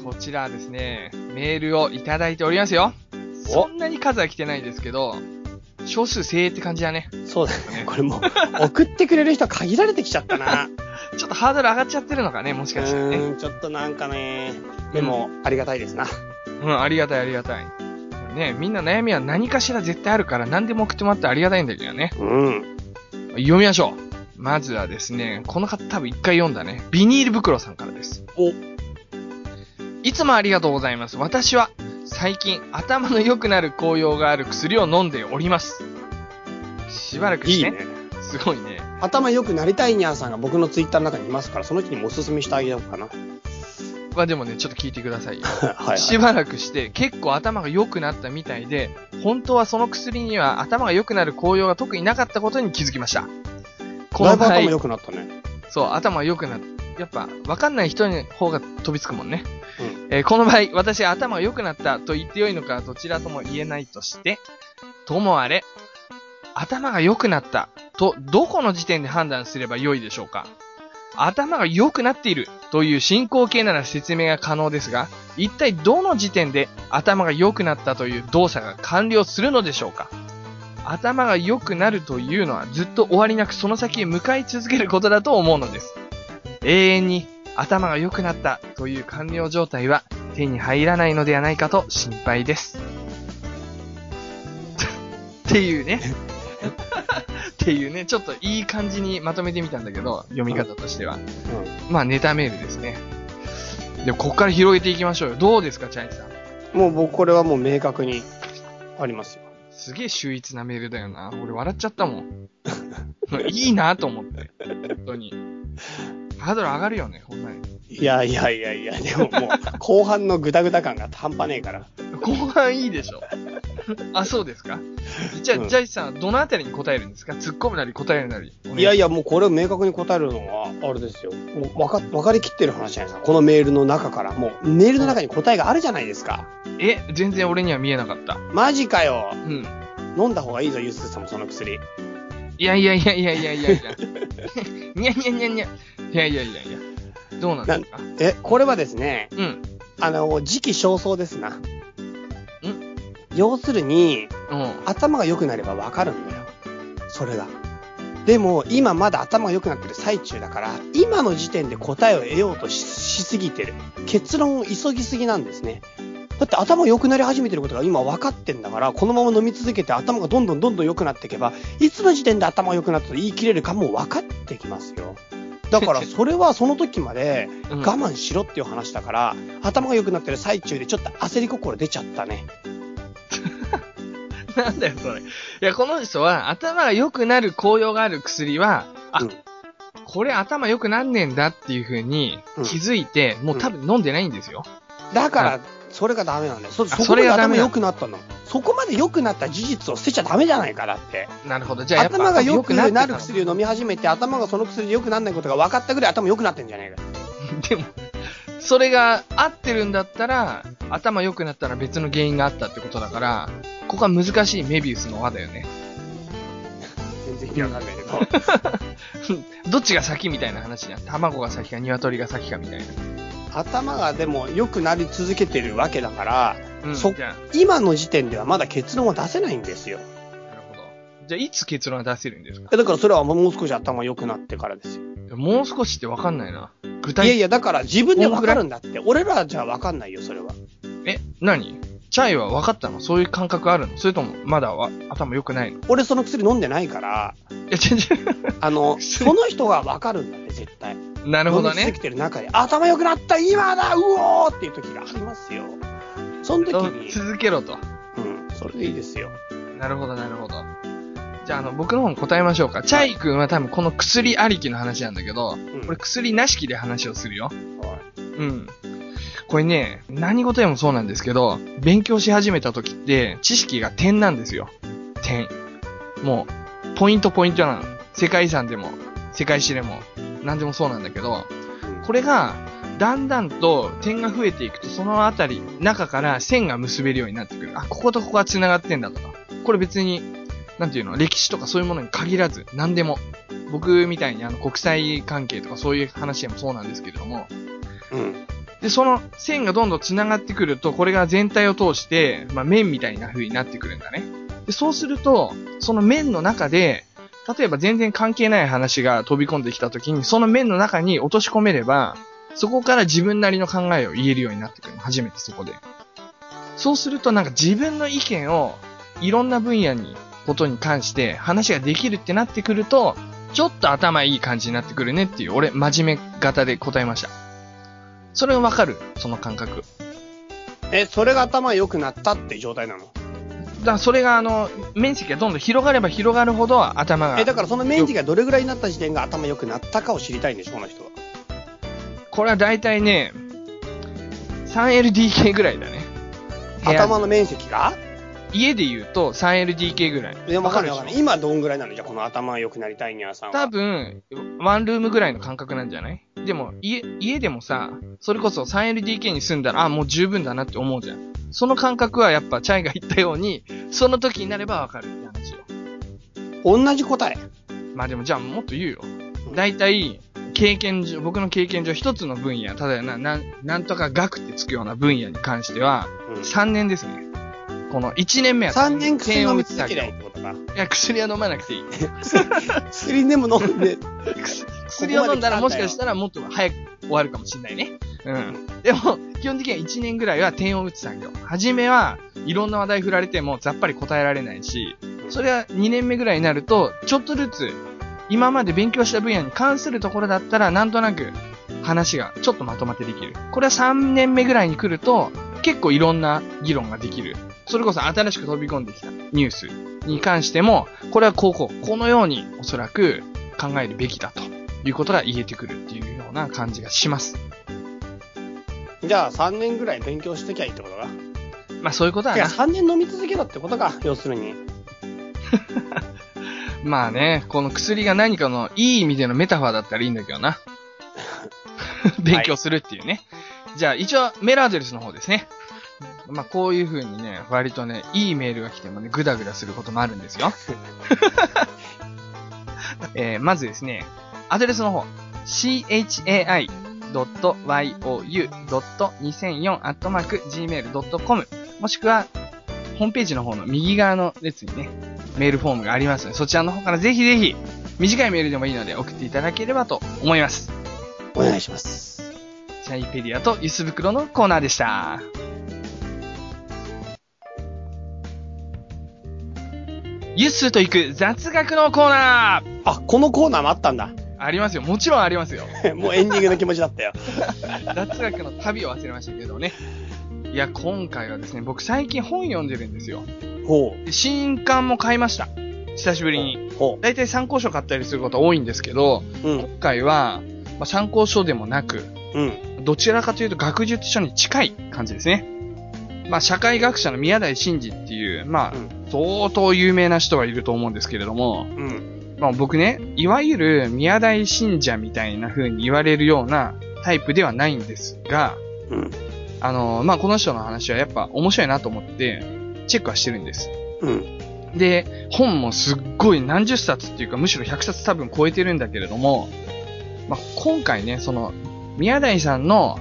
こちらはですね、メールをいただいておりますよ。そんなに数は来てないんですけど、少数精鋭って感じだね。そうだね。これもう、送ってくれる人限られてきちゃったな。ちょっとハードル上がっちゃってるのかね、もしうかしたらね。ーん、ちょっとなんかね、でも、ありがたいですな。うん、ありがたいありがたい。ねみんな悩みは何かしら絶対あるから何でも送ってもらってありがたいんだけどね。うん。読みましょう。まずはですね、この方多分一回読んだね。ビニール袋さんからです。お、いつもありがとうございます。私は最近頭の良くなる効用がある薬を飲んでおります。しばらくして。いいね。すごいね。頭良くなりたいニャーさんが僕のツイッターの中にいますから、その人にもおすすめしてあげようかな。まあでもね、ちょっと聞いてくださいよ。はい、はい。しばらくして結構頭が良くなったみたいで、本当はその薬には頭が良くなる効用が特になかったことに気づきました。この場頭、良くなったね。そう、頭が良くなっやっぱ、わかんない人の方が飛びつくもんね。うんえーこの場合、私は頭が良くなったと言ってよいのかどちらとも言えないとして、ともあれ、頭が良くなったとどこの時点で判断すれば良いでしょうか頭が良くなっているという進行形なら説明が可能ですが、一体どの時点で頭が良くなったという動作が完了するのでしょうか頭が良くなるというのはずっと終わりなくその先へ向かい続けることだと思うのです。永遠に頭が良くなったという完了状態は手に入らないのではないかと心配です。っていうね。っていうね、ちょっといい感じにまとめてみたんだけど、読み方としては。うまあ、ネタメールですね。で、ここから広げていきましょうよ。どうですか、チャイさん？ん。もう僕、これはもう明確にありますよ。すげえ秀逸なメールだよな。俺笑っちゃったもん。いいなと思って。本当に。ハードル上がるよね、こんなに。いやいやいやいや、でももう、後半のグダグダ感が半端ねえから。後半いいでしょ。あ、そうですか？じゃあ、うんジャイさん、どのあたりに答えるんですか？突っ込むなり答えるなり。や。いやいや、もうこれを明確に答えるのは、あれですよ。もう分か、分かりきってる話じゃないですか。このメールの中から。もう、メールの中に答えがあるじゃないですか。え、全然俺には見えなかった。マジかよ。うん。飲んだ方がいいぞ、ユースケさんもその薬。いやいやいやいやいやいやいや。にゃにゃにゃにゃ。いやいやいやいや。どうなんですか？え、これはですね、うん。あの、時期尚早ですな。要するに、うん。頭が良くなれば分かるんだよ。それが。でも、今まだ頭が良くなってる最中だから、今の時点で答えを得ようとししすぎてる。結論を急ぎすぎなんですね。だって頭良くなり始めてることが今分かってんだから、このまま飲み続けて頭がどんどんどんどん良くなっていけば、いつの時点で頭が良くなったと言い切れるかも分かってきますよ。だから、それはその時まで うん我慢しろっていう話だから、頭が良くなってる最中でちょっと焦り心出ちゃったね。なんだよ、それ。いや、この人は、頭が良くなる効用がある薬は、あ、うんこれ頭良くなんねんだっていう風にうん気づいて、もう多分飲んでないんですよ。だから、はそれがダメなんだよ。そあそこで頭良くなったの。そこまで良くなった事実を捨てちゃダメじゃないか、だって。なるほど。じゃあやっぱ頭が良くなる薬を飲み始めて、頭がその薬で良くならないことが分かったぐらい頭良くなってんじゃないか。でも、それが合ってるんだったら、頭良くなったら別の原因があったってことだから、ここは難しいメビウスの輪だよね。全然意味わかんないけど。どっちが先みたいな話じゃん。卵が先か鶏が先かみたいな。頭がでも良くなり続けてるわけだから、うん、そ今の時点ではまだ結論は出せないんですよ。なるほど。じゃあ、いつ結論が出せるんですか？えだからそれはもう少し頭良くなってからですよ。もう少しってわかんないな。具い体やいや、だから自分で分かるんだって。俺らじゃ分かんないよ、それは。え、何？チャイは分かったの？そういう感覚あるの？それとも、まだは頭良くないの？い俺その薬飲んでないから、や、ちょちょ、あの、その人が分かるんだって、絶対。なるほどね飲み続け。てる中で、頭良くなった今だうおーっていう時がありますよ。その時に、続けろと。うん、それでいいですよ。なるほど、なるほど。じゃあ、あの、僕の方に答えましょうか。チャイ君は多分この薬ありきの話なんだけど、うんこれ薬なしきで話をするよ。はいうん。これね、何事でもそうなんですけど、勉強し始めた時って、知識が点なんですよ。点。もう、ポイントポイントなの。世界遺産でも、世界史でも、何でもそうなんだけど、これが、だんだんと点が増えていくと、そのあたり、中から線が結べるようになってくる。あ、こことここが繋がってんだとか。これ別に、なんていうの、歴史とかそういうものに限らず、何でも。僕みたいにあの国際関係とかそういう話でもそうなんですけれども、うん。で、その線がどんどん繋がってくると、これが全体を通して、まあ、面みたいな風になってくるんだね。で、そうすると、その面の中で、例えば全然関係ない話が飛び込んできた時に、その面の中に落とし込めれば、そこから自分なりの考えを言えるようになってくるの。初めてそこで。そうするとなんか自分の意見をいろんな分野に、ことに関して話ができるってなってくると、ちょっと頭いい感じになってくるねっていう、俺、真面目型で答えました。それわかる？その感覚。え、それが頭良くなったって状態なの？だからそれがあの、面積がどんどん広がれば広がるほど頭が。え、だからその面積がどれぐらいになった時点が頭良くなったかを知りたいんでしょ、この人は。これは大体ね、3LDK ぐらいだね。頭の面積が？家で言うと 3LDK ぐらい。いや、わかるわかる。今どんぐらいなの？じゃあこの頭が良くなりたいニャーさんは。多分、ワンルームぐらいの感覚なんじゃない？でも、家、家でもさ、それこそ 3LDK に住んだら、あ、もう十分だなって思うじゃん。その感覚はやっぱ、チャイが言ったように、その時になればわかるって話よ。同じ答え？まあでも、じゃあもっと言うよ。だいたい、経験上、僕の経験上一つの分野、ただな、なん、なんとか学ってつくような分野に関しては、うん3年ですね。この1年目は3年薬飲み点を打つだけ続けないってことか。いや、薬は飲まなくていい。薬でも飲んで、薬を飲んだらもしかしたらもっと早く終わるかもしれないね。うん。でも、基本的には1年ぐらいは点を打つ作業。初めはいろんな話題振られてもざっぱり答えられないし、それは2年目ぐらいになると、ちょっとずつ、今まで勉強した分野に関するところだったら、なんとなく話がちょっとまとまってできる。これは3年目ぐらいに来ると、結構いろんな議論ができる。それこそ新しく飛び込んできたニュースに関しても、これはこうこう、このようにおそらく考えるべきだということが言えてくるっていうような感じがします。じゃあ3年ぐらい勉強してきゃいいってことか？まあそういうことだいや、な。3年飲み続けろってことか、要するに。まあね、この薬が何かのいい意味でのメタファーだったらいいんだけどな。勉強するっていうね。じゃあ一応メールアドレスの方ですね。まあこういう風にね、割とね、いいメールが来てもね、グダグダすることもあるんですよ。えー、まずですね、アドレスの方、chai.yu.2004-gmail.com もしくは、ホームページの方の右側の列にね、メールフォームがありますので、そちらの方からぜひぜひ、短いメールでもいいので送っていただければと思います。お願いします。チャイペディアとユス袋のコーナーでした。ユッスーと行く雑学のコーナーあ、このコーナーもあったんだ。ありますよ。もちろんありますよ。もうエンディングの気持ちだったよ。雑学の旅を忘れましたけどね。いや、今回はですね、僕最近本読んでるんですよ。ほで新刊も買いました。久しぶりに。う。ほだいたい参考書買ったりすること多いんですけど、う。うん。今回は、まあ、参考書でもなく、うん。どちらかというと学術書に近い感じですね。まあ、社会学者の宮台真司っていう、まあ、うん相当有名な人がいると思うんですけれども、うん。まあ、僕ね、いわゆる宮台信者みたいな風に言われるようなタイプではないんですが、うん。あのまあ、この人の話はやっぱ面白いなと思って、チェックはしてるんです。うん。で、本もすっごい何十冊っていうか、むしろ100冊多分超えてるんだけれども、まあ、今回ね、その、宮台さんの、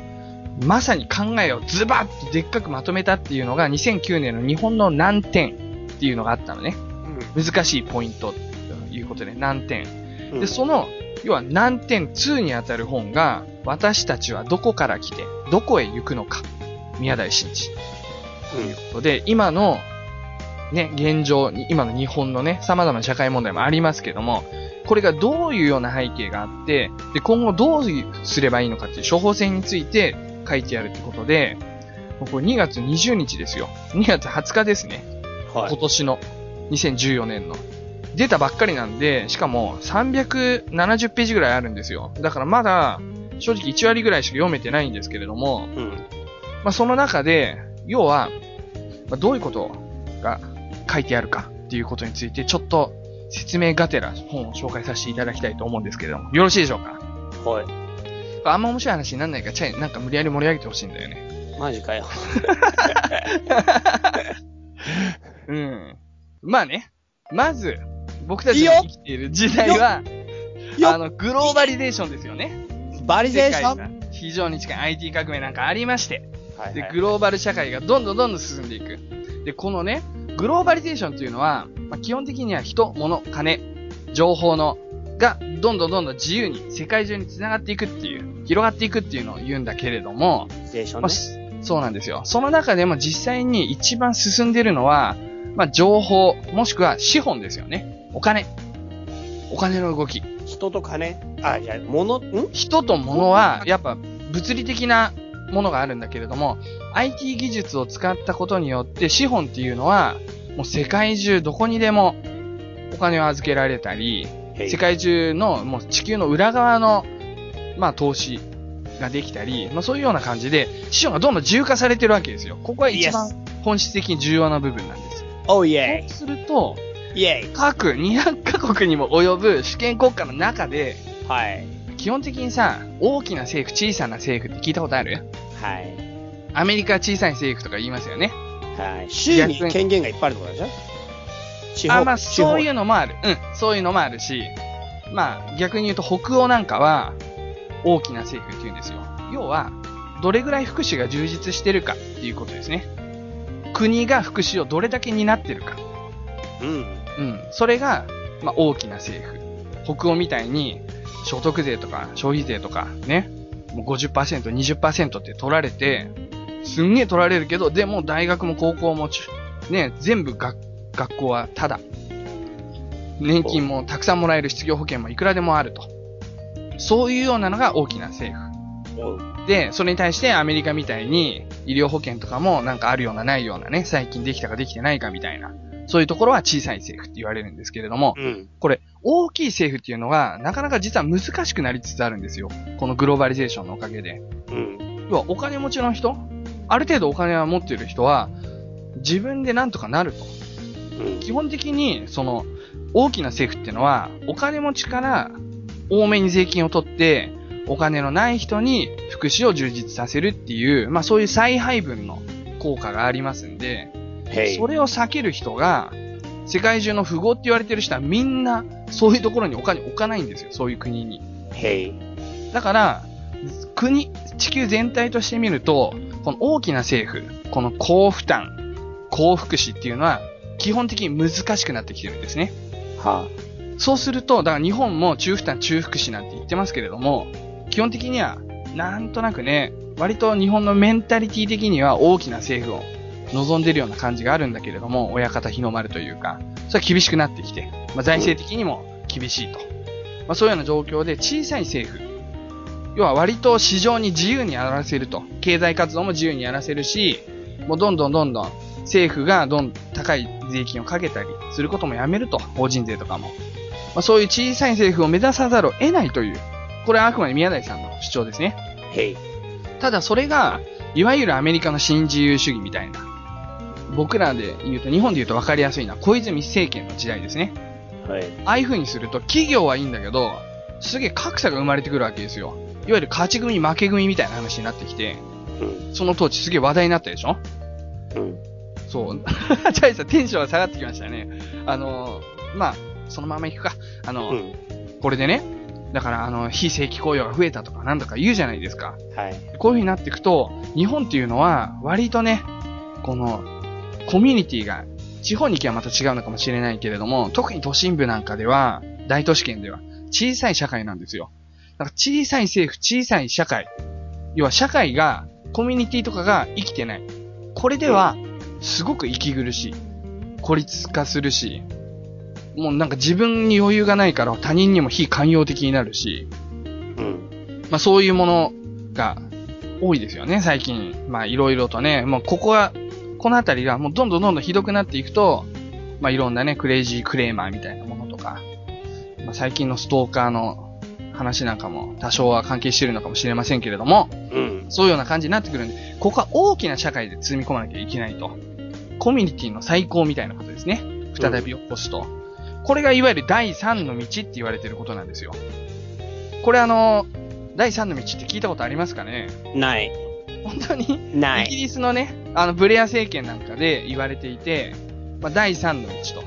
まさに考えをズバッとでっかくまとめたっていうのが2009年の日本の難点っていうのがあったのね。難しいポイントということで難点。うん。で、その、要は難点2にあたる本が、私たちはどこから来て、どこへ行くのか。宮台真司。ということで、今の、ね、現状、今の日本のね、様々な社会問題もありますけども、これがどういうような背景があって、で、今後どうすればいいのかっていう処方箋について書いてあるってことで、これ2月20日ですよ。2月20日ですね。はい今。年の2014年の。出たばっかりなんで、しかも370ページぐらいあるんですよ。だからまだ正直1割ぐらいしか読めてないんですけれども、うん。まあ、その中で、要は、まあ、どういうことが書いてあるかっていうことについて、ちょっと説明がてら本を紹介させていただきたいと思うんですけれども、よろしいでしょうか？はい。あんま面白い話にならないから、チャイなんか無理やり盛り上げてほしいんだよね。マジかよ。うん。まあね。まず、僕たちが生きている時代は、よあの、グローバリゼーションですよね。バリゼーション？非常に近い IT 革命なんかありまして、でグローバル社会がどんどんどんどん進んでいく。で、このね、グローバリゼーションっていうのは、まあ、基本的には人、物、金、情報の、が、どんどんどんどん自由に世界中に繋がっていくっていう、広がっていくっていうのを言うんだけれども、バリゼーションまあ、そうなんですよ。その中でも実際に一番進んでるのは、まあ、情報、もしくは資本ですよね。お金。お金の動き。人と金あ、いや、物、ん？人と物は、やっぱ物理的なものがあるんだけれども、IT 技術を使ったことによって資本っていうのは、もう世界中どこにでもお金を預けられたり、世界中のもう地球の裏側の、まあ投資ができたり、まあそういうような感じで、資本がどんどん自由化されてるわけですよ。ここが一番本質的に重要な部分なんですよ。おうイェそうすると。各200カ国にも及ぶ主権国家の中で、はい。基本的にさ、大きな政府、小さな政府って聞いたことある？はい。アメリカは小さい政府とか言いますよね。はい。州に権限がいっぱいあるってことでしょ？地方。あ、まあ、そういうう。のもある。うん、そういうのもあるし、まあ、逆に言うと北欧なんかは、大きな政府って言うんですよ。要は、どれぐらい福祉が充実してるかっていうことですね。国が福祉をどれだけ担ってるか。うん。うん。それが、まあ、大きな政府。北欧みたいに、所得税とか消費税とかね、もう50%、20%って取られて、すんげえ取られるけど、でも大学も高校も、ね、全部学、学校はただ。年金もたくさんもらえる失業保険もいくらでもあると。そういうようなのが大きな政府。で、それに対してアメリカみたいに医療保険とかもなんかあるようなないようなね、最近できたかできてないかみたいな。そういうところは小さい政府って言われるんですけれども、うん。これ、大きい政府っていうのが、なかなか実は難しくなりつつあるんですよ。このグローバリゼーションのおかげで。うん。要は、お金持ちの人ある程度お金は持っている人は、自分でなんとかなると。うん。基本的に、その、大きな政府っていうのは、お金持ちから多めに税金を取って、お金のない人に福祉を充実させるっていう、まあそういう再配分の効果がありますんで。それを避ける人が、世界中の富豪って言われてる人はみんな、そういうところにお金置かないんですよ。そういう国に。だから、国、地球全体として見ると、この大きな政府、この高負担、高福祉っていうのは、基本的に難しくなってきてるんですね。はそうすると、だから日本も中負担、中福祉なんて言ってますけれども、基本的には、なんとなくね、割と日本のメンタリティ的には大きな政府を望んでるような感じがあるんだけれども、親方日の丸というか、それは厳しくなってきて、まあ、財政的にも厳しいと。まあ、そういうような状況で小さい政府、要は割と市場に自由にやらせると。経済活動も自由にやらせるし、もうどんどんどんどん政府がどん高い税金をかけたりすることもやめると。法人税とかも。まあ、そういう小さい政府を目指さざるを得ないという、これはあくまで宮台さんの主張ですね。ただそれが、いわゆるアメリカの新自由主義みたいな。僕らで言うと、日本で言うと分かりやすいのは小泉政権の時代ですね。はい。ああいう風にすると、企業はいいんだけど、すげえ格差が生まれてくるわけですよ。いわゆる勝ち組負け組みたいな話になってきて、うん。その当時すげえ話題になったでしょ？うん。そう。チャイさんテンションが下がってきましたね。あのー、まあ、そのまま行くか。あの、うん。これでね、だからあの、非正規雇用が増えたとかなんとか言うじゃないですか。はい。こういう風になっていくと、日本っていうのは、割とね、この、コミュニティが、地方に行けばまた違うのかもしれないけれども、特に都心部なんかでは、大都市圏では、小さい社会なんですよ。だから小さい政府、小さい社会。要は社会が、コミュニティとかが生きてない。これでは、すごく息苦しい。孤立化するし、もうなんか自分に余裕がないから他人にも非寛容的になるし、うん。まあそういうものが多いですよね、最近。まあいろいろとね、もうここは、このあたりがもうどんどんどんどんひどくなっていくと、まあいろんなね、クレイジークレーマーみたいなものとか、まあ最近のストーカーの話なんかも多少は関係しているのかもしれませんけれども、うん。そういうような感じになってくるんで、ここは大きな社会で積み込まなきゃいけないと。コミュニティの最高みたいなことですね。再び起こすと。これがいわゆる第三の道って言われてることなんですよ。これあの、第三の道って聞いたことありますかね？ない。本当に？イギない。リスのね、あの、ブレア政権なんかで言われていて、まあ、第三の道と。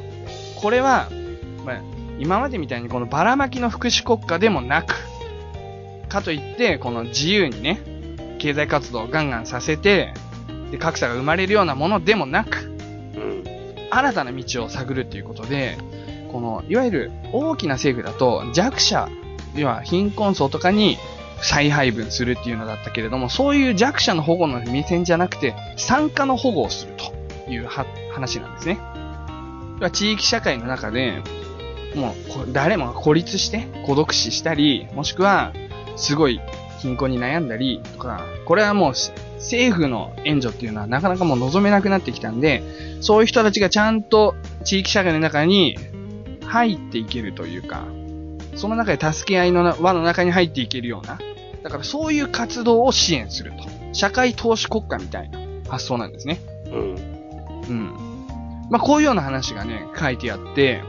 これは、まあ、今までみたいにこのばらまきの福祉国家でもなく、かといって、この自由にね、経済活動をガンガンさせて、で、格差が生まれるようなものでもなく、うん。新たな道を探るっていうことで、この、いわゆる大きな政府だと弱者、要は貧困層とかに再配分するっていうのだったけれども、そういう弱者の保護の目線じゃなくて、参加の保護をするという話なんですね。地域社会の中で、もう誰もが孤立して孤独死したり、もしくはすごい貧困に悩んだりとか、これはもう政府の援助っていうのはなかなかもう望めなくなってきたんで、そういう人たちがちゃんと地域社会の中に入っていけるというか、その中で助け合いのな輪の中に入っていけるような、だからそういう活動を支援すると。社会投資国家みたいな発想なんですね。うん。うん。まあこういうような話がね、書いてあって、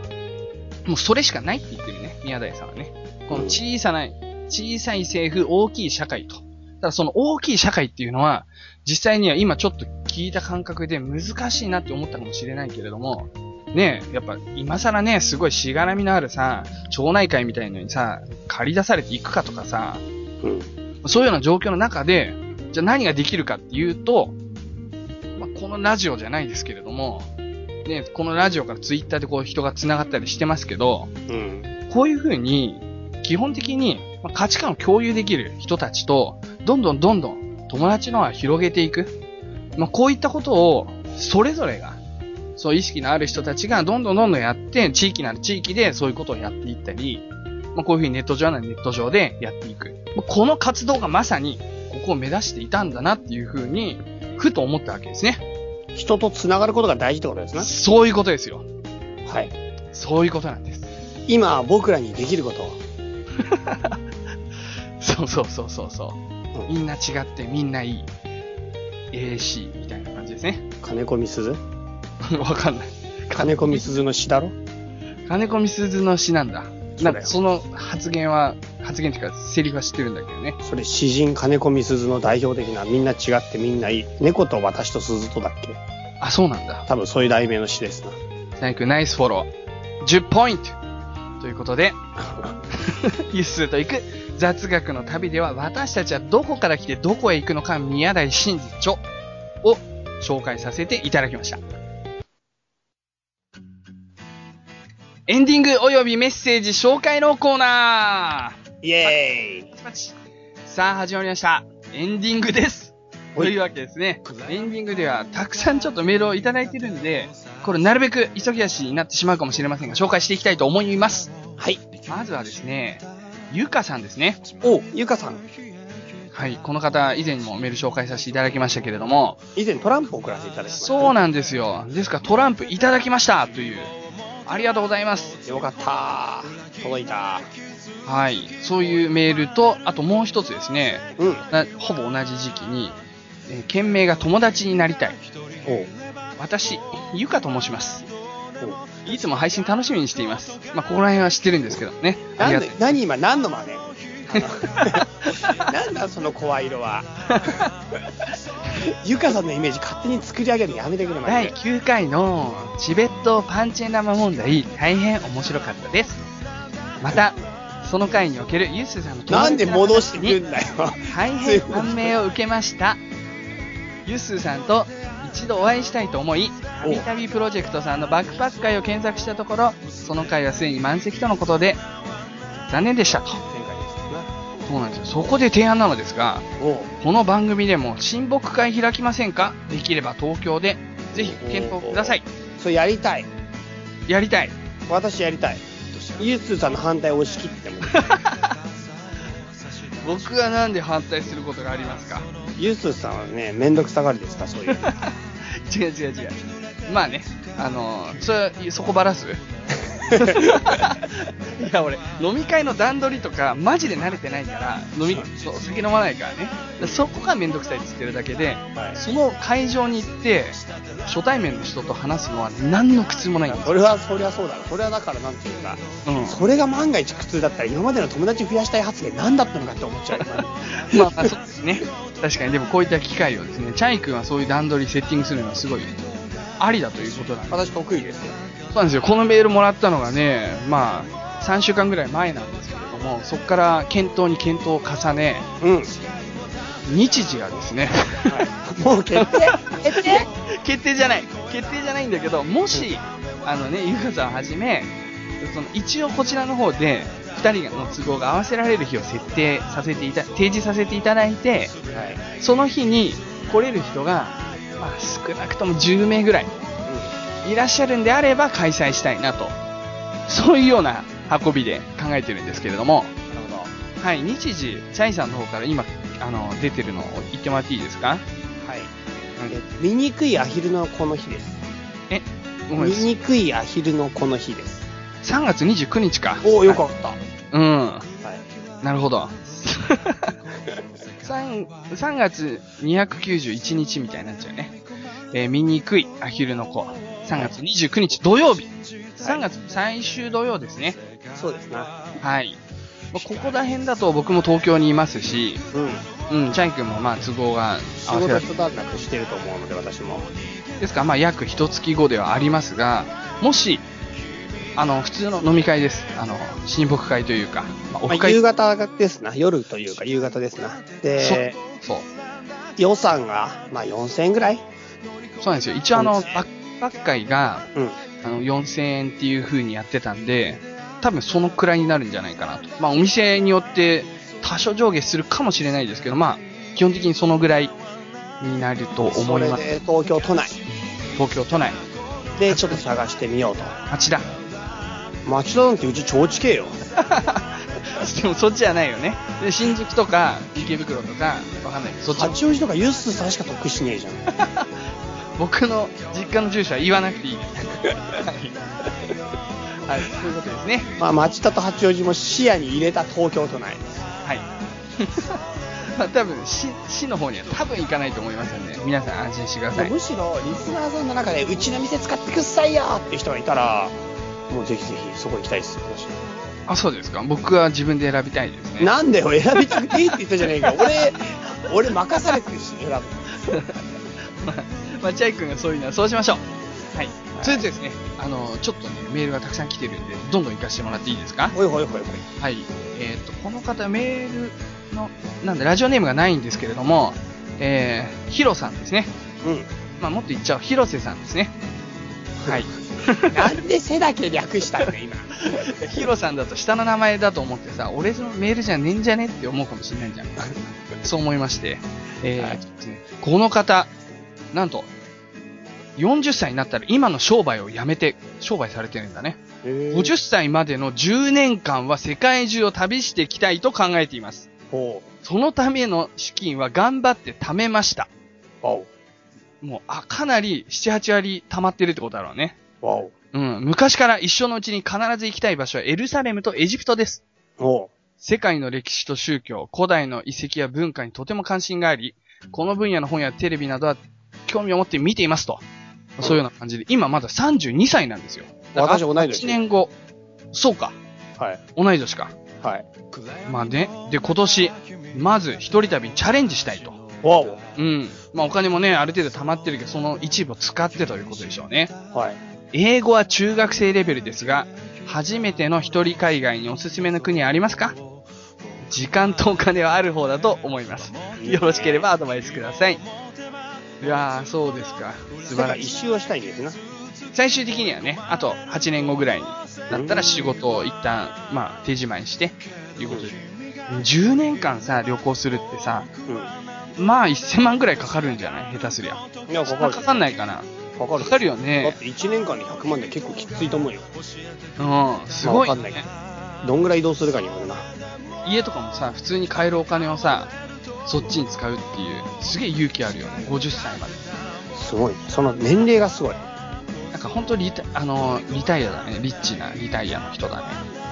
もうそれしかないって言ってるね、宮台さんはね。この小さな、小さい政府、大きい社会と。ただその大きい社会っていうのは、実際には今ちょっと聞いた感覚で難しいなって思ったかもしれないけれども、ねえ、やっぱ今更ね、すごいしがらみのあるさ、町内会みたいのにさ、借り出されていくかとかさ、うん。そういうような状況の中で、じゃあ何ができるかっていうと、まあ、このラジオじゃないですけれども、ね、このラジオからツイッターでこう人が繋がったりしてますけど、うん。こういう風に、基本的にまあ価値観を共有できる人たちと、どんどんどんどん友達の輪を広げていく。まあ、こういったことを、それぞれが、そう意識のある人たちがどんどんどんどんやって、地域なる地域でそういうことをやっていったり、まあ、こういうふうにネット上ならネット上でやっていく。まあこの活動がまさに、ここを目指していたんだなっていうふうに、ふと思ったわけですね。人と繋がることが大事ってことですね。そういうことですよ。はい。そういうことなんです。今、僕らにできることは、そうそうそうそうそう。うんみんな違ってみんないい。AC みたいな感じですね。金子みすず？わかんない。金子みすずの詩だろ？金子みすずの詩なんだ。なんかその発言は、発言っていうか、セリフは知ってるんだけどね。それ詩人金子みすずの代表的なみんな違ってみんないい。猫と私と鈴とだっけ？あ、そうなんだ。多分そういう題名の詩ですな。サイクナイスフォロー。10ポイントということで、ユッスーと行く雑学の旅では私たちはどこから来てどこへ行くのか宮台真司著を紹介させていただきました。エンディング及びメッセージ紹介のコーナイエーイーパチパチさあ始まりました。エンディングです。というわけですね。エンディングではたくさんちょっとメールをいただいてるんで、これなるべく急ぎ足になってしまうかもしれませんが、紹介していきたいと思います。はい。まずはですね、ゆかさんですね。お、ゆかさん。はい。この方、以前にもメール紹介させていただきましたけれども、以前トランプを送らせていただきました。そうなんですよ。ですからトランプいただきましたという、ありがとうございます。よかった届いたはい。そういうメールと、あともう一つですね、うん。なほぼ同じ時期に、えー件名が友達になりたい。おう私、ゆかと申します。おういつも配信楽しみにしています。まあ、ここら辺は知ってるんですけどね。ありがとうなんで、何今何の真似？なんだその声色は。ゆかさんのイメージ勝手に作り上げるのやめてくれ、マジ第で。9回のチベットパンチェンラマ問題、大変面白かったです。また、その回におけるユースさんのなんで戻してくにんだよ。大変感銘を受けました。ユッスーさんと一度お会いしたいと思い、たびたびプロジェクトさんのバックパック会を検索したところ、その回はすでに満席とのことで、残念でしたと。そうなんですよ。そこで提案なのですが、この番組でも親睦会開きませんか？できれば東京で、ぜひご検討ください。それやりたい。やりたい。私やりたい。ゆうつーさんの反対を押し切っても。僕はなんで反対することがありますか？ゆうつーさんはね、めんどくさがりですか、そういう。違う違う違う。まあね、あのそれ、そこばらす？いや、俺、飲み会の段取りとか、マジで慣れてないから、飲み、そうお酒飲まないからね。そこがめんどくさいって言ってるだけで、はいその会場に行って、初対面の人と話すのは何の苦痛もないんですそれは、そりゃそうだろ。それはだからなんていうか、うん。それが万が一苦痛だったら今までの友達増やしたい発言何だったのかって思っちゃうよ。まあ、まあ、そうですね。確かに、でもこういった機会をですね、チャイ君はそういう段取りセッティングするのはすごい、ありだということなんで。私得意ですよ。そうなんですよ。このメールもらったのがね、まあ、3週間ぐらい前なんですけれども、そこから検討に検討を重ね、うん。日時がですね、はい、もう決定決定？決定じゃない決定じゃないんだけど、もし、あのね、ゆかさんをはじめ、その一応こちらの方で、2人の都合が合わせられる日を設定させていた、提示させていただいて、はい。その日に来れる人が、まあ、少なくとも10名ぐらいいらっしゃるんであれば開催したいなと。そういうような運びで考えてるんですけれども、なるほど。はい、日時、チャイさんの方から今、あの、出てるのを言ってもらっていいですか？はい。え醜いアヒルのこの日です。え、ごめんなさい。アヒルのこの日です。3月29日か。おお、よかった。うん。はい。なるほど。3, 3月291日みたいになっちゃうね。えー、醜いアヒルの子。3月29日土曜日。3月最終土曜ですね。そうですな。はい。まあここら辺だと僕も東京にいますし、うん。うん、チャイ君もまあ都合が仕合わせられ事一段落してると思うので、私も。ですか？らまあ約一月後ではありますが、もし、あの、普通の飲み会です。あの、親睦会というか、まあ、オまあ、フ会。夕方ですな。夜というか夕方ですな。で、そう。予算が、まあ4000円ぐらい？そうなんですよ。一応あの、バックパッ会が、うん。あの、4000円っていう風にやってたんで、多分そのくらいになるんじゃないかなと。まあ、お店によって多少上下するかもしれないですけど、まあ、基本的にそのぐらいになるとそ思います。れで東京都内東京都内。でちょっと探してみようと。町田。町田なんてうち超近えよ。でもそっちじゃないよね。で、新宿とか、池袋とか、わかんないけど、そっち八王子とかユッスさんしか得しねえじゃん。僕の実家の住所は言わなくていいです。はい。はい、そういうことですね。まあ町田と八王子も視野に入れた東京都内です。はい。まあ多分、市、市の方には多分行かないと思いますんで、皆さん安心してください。むしろリスナーさんの中でうちの店使ってくっさいよっていう人がいたら、もうぜひぜひそこ行きたいです。あ、そうですか。僕は自分で選びたいですね。なんだよ、選びたくていいって言ったじゃねえか。俺、俺任されてるし、選ぶ。まあ、まあ、チャイ君がそういうのはそうしましょう。はい。それでですね、あの、ちょっとね、メールがたくさん来てるんで、どんどん行かせてもらっていいですか？ほいほいほいほい。はい。えっ、と、この方、メールの、なんで、ラジオネームがないんですけれども、えー、ヒロさんですね。うん。まあ、もっと言っちゃう、広瀬さんですね。はい。なんで背だけ略したんだよ、今。ヒロさんだと下の名前だと思ってさ、俺のメールじゃねえんじゃねって思うかもしれないじゃん。そう思いまして。えーはいこの方、なんと、40歳になったら今の商売を辞めて商売されてるんだね。50歳までの10年間は世界中を旅していきたいと考えています。ほそのための資金は頑張って貯めました。もう、あ、かなり7、8割貯まってるってことだろうね。うん。昔から一生のうちに必ず行きたい場所はエルサレムとエジプトです。世界の歴史と宗教、古代の遺跡や文化にとても関心があり、この分野の本やテレビなどは興味を持って見ていますと。そういうような感じで、今まだ32歳なんですよ。私同い年1年後。そうか。はい。同い年か。はい。まあね。で、今年、まず一人旅にチャレンジしたいと。わお。うん。まあお金もね、ある程度貯まってるけど、その一部を使ってということでしょうね。はい。英語は中学生レベルですが、初めての一人海外におすすめの国はありますか？時間とお金はある方だと思います。よろしければアドバイスください。いやー、そうですか。素晴らしい。世界一周をしたいんですな。最終的にはね、あと8年後ぐらいになったら仕事を一旦、まあ、手仕舞いして、ということで。10年間さ、旅行するってさ、うまあ1000万ぐらいかかるんじゃない？下手すりゃ。ん。いや、かかる。そんなかかんないかな？かかる。かかるよだっね。て1年間で100万で結構きついと思うよ。うん、すごい、まあわかんないけど。どんぐらい移動するかによるな。家とかもさ、普通に買えるお金をさ、そっちに使うっていう、すげえ勇気あるよね。50歳まで。すごい。その年齢がすごい。なんか本当リタ、あの、リタイアだね。リッチなリタイアの人だね。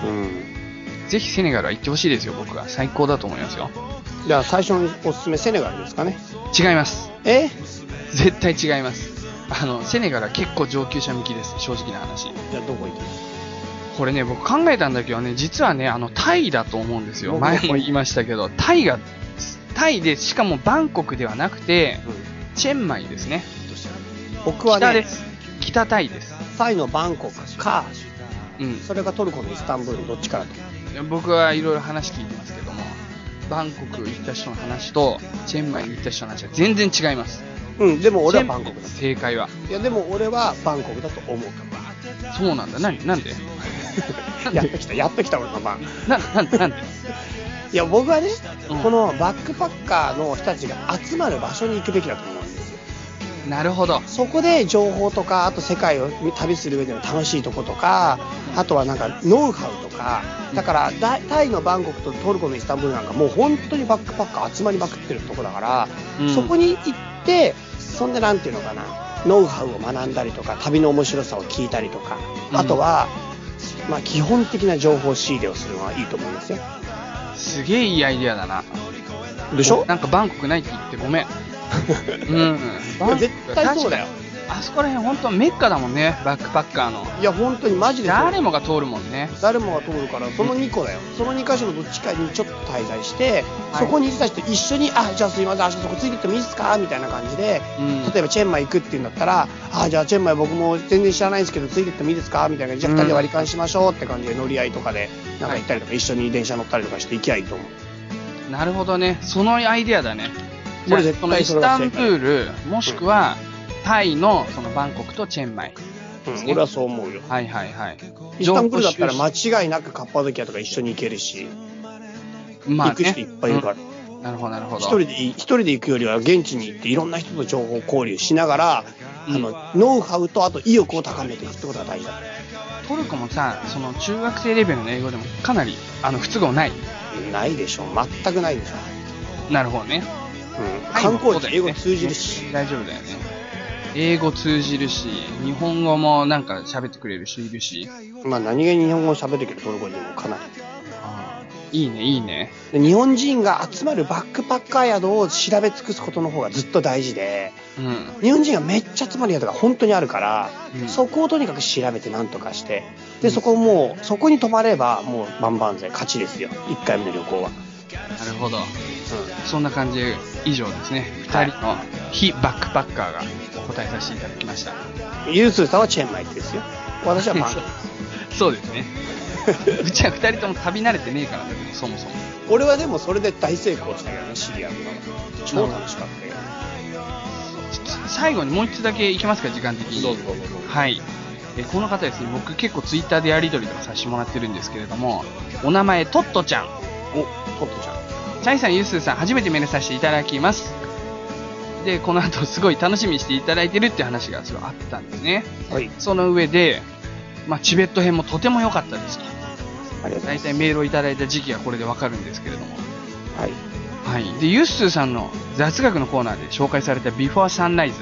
うん。ぜひセネガルは行ってほしいですよ、僕は。最高だと思いますよ。じゃあ最初のおすすめセネガルですかね。違います。え？絶対違います。あの、セネガルは結構上級者向きです。正直な話。じゃあどこ行くこれね、僕考えたんだけどね、実はね、あの、タイだと思うんですよ。僕前も言いましたけど、タイが、タイで、しかもバンコクではなくて、チェンマイですね。僕はね北で、す。北タイです。タイのバンコクか、うん。それがトルコのイスタンブールどっちかだ？と。僕はいろいろ話聞いてますけども、バンコク行った人の話と、チェンマイに行った人の話は全然違います。うん、でも俺はバンコクだ。正解は。いや、でも俺はバンコクだと思う。そうなんだ。なになんで？やっときた、やっときた俺の番。な、なん、なんで？いや、僕はね、うんこのバックパッカーの人たちが集まる場所に行くべきだと思うんですよ。なるほど。そこで情報とか、あと世界を旅する上での楽しいとことか、あとはなんかノウハウとか、だからだタイのバンコクとトルコのイスタンブールなんかもう本当にバックパッカー集まりまくってるとこだから、うんそこに行って、そんでなんていうのかな、ノウハウを学んだりとか、旅の面白さを聞いたりとか、あとは、まあ基本的な情報仕入れをするのはいいと思いますよ。すげえいいアイディアだな。でしょ？なんかバンコクないって言ってごめん。うん。いや絶対そうだよ。あそこら辺本当メッカだもんね、バックパッカーの。いや、本当にマジで誰もが通るもんね。誰もが通るから、その2個だよ。その2箇所のどっちかにちょっと滞在して、はいそこにいる人たちと一緒に、あ、じゃあすいません、明日そこついてってもいいですか？みたいな感じで、うん例えばチェンマイ行くっていうんだったら、あ、じゃあチェンマイ僕も全然知らないんですけど、ついてってもいいですか？みたいな感じゃあ2人で割り勘しましょうって感じで乗り合いとかで、なんか行ったりとか、一緒に電車乗ったりとかして行きゃいいと思う。なるほどね。そのアイデアだね。じゃあこれ絶対このイスタンブール、もしくは、タイのそのバンコクとチェンマイ。うん、俺はそう思うよ。はいはいはい。イスタンブールだったら間違いなくカッパドキアとか一緒に行けるし、集まあね行く人いっぱいいるから。うんなるほどなるほど。一人でい、一人で行くよりは現地に行っていろんな人と情報交流しながら、うんあの、ノウハウとあと意欲を高めていくってことが大事だ。トルコもさ、その中学生レベルの英語でもかなり、あの、不都合ない。ないでしょ。全くないでしょ。なるほどね。うん。はい観光地英語通じるし。大丈夫だよね。英語通じるし、日本語もなんか喋ってくれる人いるし。まあ何気に日本語を喋るけどトルコ人もかなり。いいね、いいね。で日本人が集まるバックパッカー宿を調べ尽くすことの方がずっと大事で、うん。日本人がめっちゃ集まる宿が本当にあるから、うんそこをとにかく調べて何とかして、で、そこをもう、そこに泊まればもう万々歳、勝ちですよ。1回目の旅行は。なるほど。うそんな感じで以上ですね。はい二人の非バックパッカーが答えさせていただきました。ん。ユースーさんはチェンマイですよ。私はバンコク。そうですね。うちは二人とも旅慣れてねえからね、そもそも。俺はでもそれで大成功したけどね、シリアの。超楽しかったよ。最後にもう一つだけいきますか、時間的に。どうぞどうぞはい。えこの方ですね、僕結構ツイッターでやり取りとかさせてもらってるんですけれども、お名前、トットちゃん。お、トットちゃん。チャイさん、ユースーさん、初めてメールさせていただきます。で、この後すごい楽しみにしていただいてるって話がすごいあったんですね。はい。その上で、まあ、チベット編もとても良かったですと。ありがとうござい大体メールをいただいた時期がこれでわかるんですけれども。ます。はい。はい。で、ユッスーさんの雑学のコーナーで紹介されたビフォーサンライズ。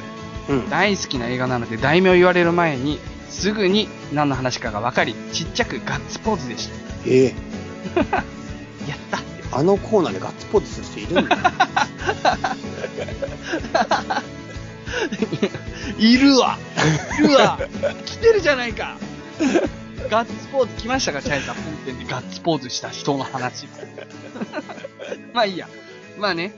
うん。大好きな映画なので題名を言われる前に、すぐに何の話かが分かり、ちっちゃくガッツポーズでした。ええ やった。あのコーナーでガッツポーズする人いるんだ。いるわいるわ来てるじゃないかガッツポーズ来ましたか？チャイさん本編でガッツポーズした人の話。まあいいや。まあね。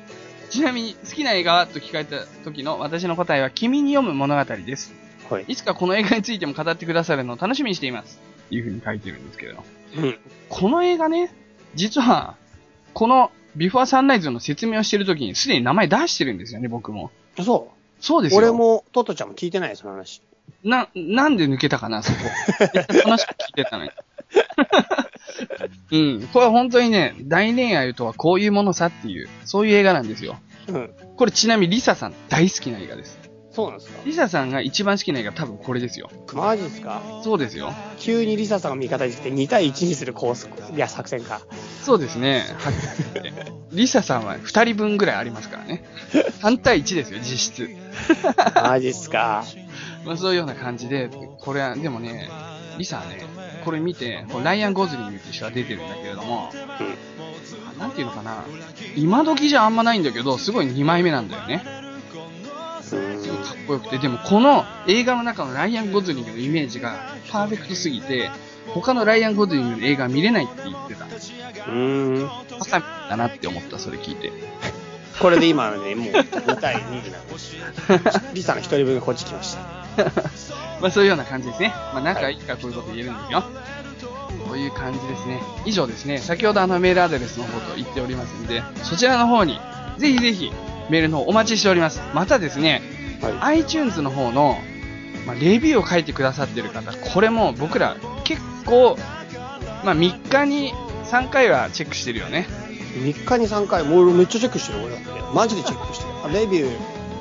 ちなみに好きな映画はと聞かれた時の私の答えは君に読む物語です。はい。いつかこの映画についても語ってくださるのを楽しみにしています。いう風に書いてるんですけれど。うん。この映画ね、実は、このビフォーサンライズの説明をしてる時にすでに名前出してるんですよね、僕も。そそうですよ。う。俺も、トットちゃんも聞いてないよ、その話。な、なんで抜けたかな、そこ。話聞いてたのに。うん。これは本当にね、大恋愛とはこういうものさっていう、そういう映画なんですよ。うん。これちなみにリサさん大好きな映画です。そうなんですか？リサさんが一番好きな映画多分これですよ。マジっすか？そうですよ。急にリサさんが味方にして2対1にするコース、いや、作戦か。そうですね。はっきり言ってリサさんは二人分ぐらいありますからね。3対1ですよ、実質。マジっすか？まあそういうような感じで、これは、でもね、リサはね、これ見て、こうライアン・ゴズリングって人が出てるんだけれども、うん。なんていうのかな、今時じゃあんまないんだけど、すごい2枚目なんだよね。すごいかっこよくて、でもこの映画の中のライアン・ゴズリングのイメージがパーフェクトすぎて、他のライアン・ゴズリングの映画見れないって言ってた。うーん。バカだなって思った、それ聞いて。これで今のね、もう2対2になって。リサの一人分がこっち来ました。まあそういうような感じですね。まあ仲いいからこういうこと言えるんですよ。という感じですね。以上ですね。先ほどあのメールアドレスの方と言っておりますんで、そちらの方に、ぜひぜひメールの方お待ちしております。またですね、はい。iTunes の方の、まあ、レビューを書いてくださってる方、これも僕ら結構、まあ3日に3回はチェックしてるよね。3日に3回、もう俺めっちゃチェックしてる俺だって。マジでチェックしてる。あレビュー、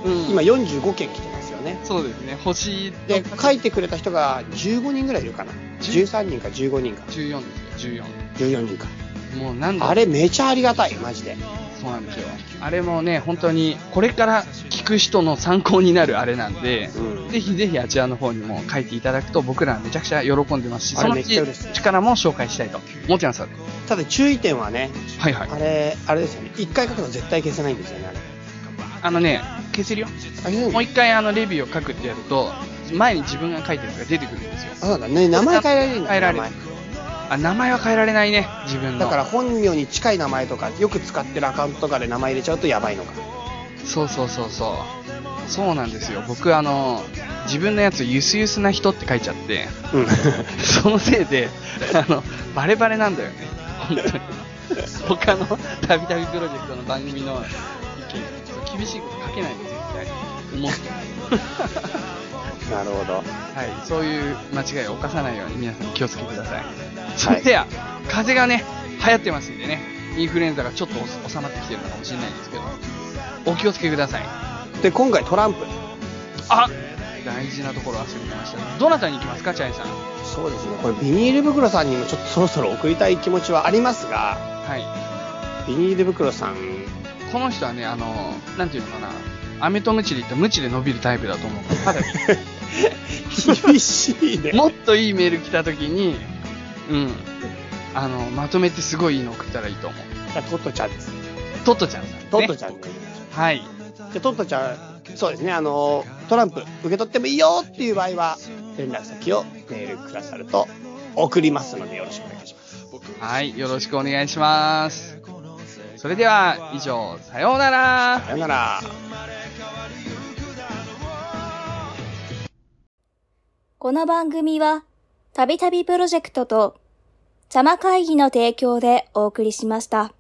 うん今45件来てますよね。そうですね。星で、書いてくれた人が15人ぐらいいるかな。13人か15人か。14ですよ、14人か。14。もう何度あれめちゃありがたい、マジで。そうなんですよ。あれもね、本当に、これから聞く人の参考になるあれなんで、うん。ぜひぜひあちらの方にも書いていただくと僕らはめちゃくちゃ喜んでますし、そのうち力も紹介したいと思ってます。ただ注意点はね、はいはい。あれ、あれですよね。1回書くと絶対消せないんですよね、あれ。あのね、消せるよ。もう一回あの、レビューを書くってやると、前に自分が書いたやつが出てくるんですよ。あそうだね。名前変えられるんだ変えられる名あ、名前は変えられないね、自分の。前だから本名に近い名前とか、よく使ってるアカウントとかで名前入れちゃうとやばいのか。そうそうそうそう。そうなんですよ。僕あの、自分のやつゆすゆすな人って書いちゃって、うん。そのせいで、あの、バレバレなんだよね。本当に。他のたびたびプロジェクトの番組の意見、厳しいこと書けないの、絶対。思って。なるほど。はい、そういう間違いを犯さないように皆さん気をつけてください。それでは、風邪がね、流行ってますんでね、インフルエンザがちょっと収まってきてるのかもしれないですけど、お気をつけください。で、今回トランプ。あ大事なところ忘れてましたね。どなたに行きますか、チャイさん。そうですね。これビニール袋さんにもちょっとそろそろ送りたい気持ちはありますが、はい。ビニール袋さん、この人はね、あの、なんていうのかな、飴とムチで言ったらムチで伸びるタイプだと思う。ただ、厳しいね。もっといいメール来た時に、うん、あの、まとめてすごいいいの送ったらいいと思う。じゃあトットちゃんです。トットちゃんさん、ね。トットちゃんね。はい。じゃあトットちゃん、そうですね、あの、トランプ受け取ってもいいよっていう場合は、連絡先をメールくださると送りますのでよろしくお願いします。はい、よろしくお願いします。それでは、以上、さようなら。さよなら。この番組は、たびたびプロジェクトと、茶間会議の提供でお送りしました。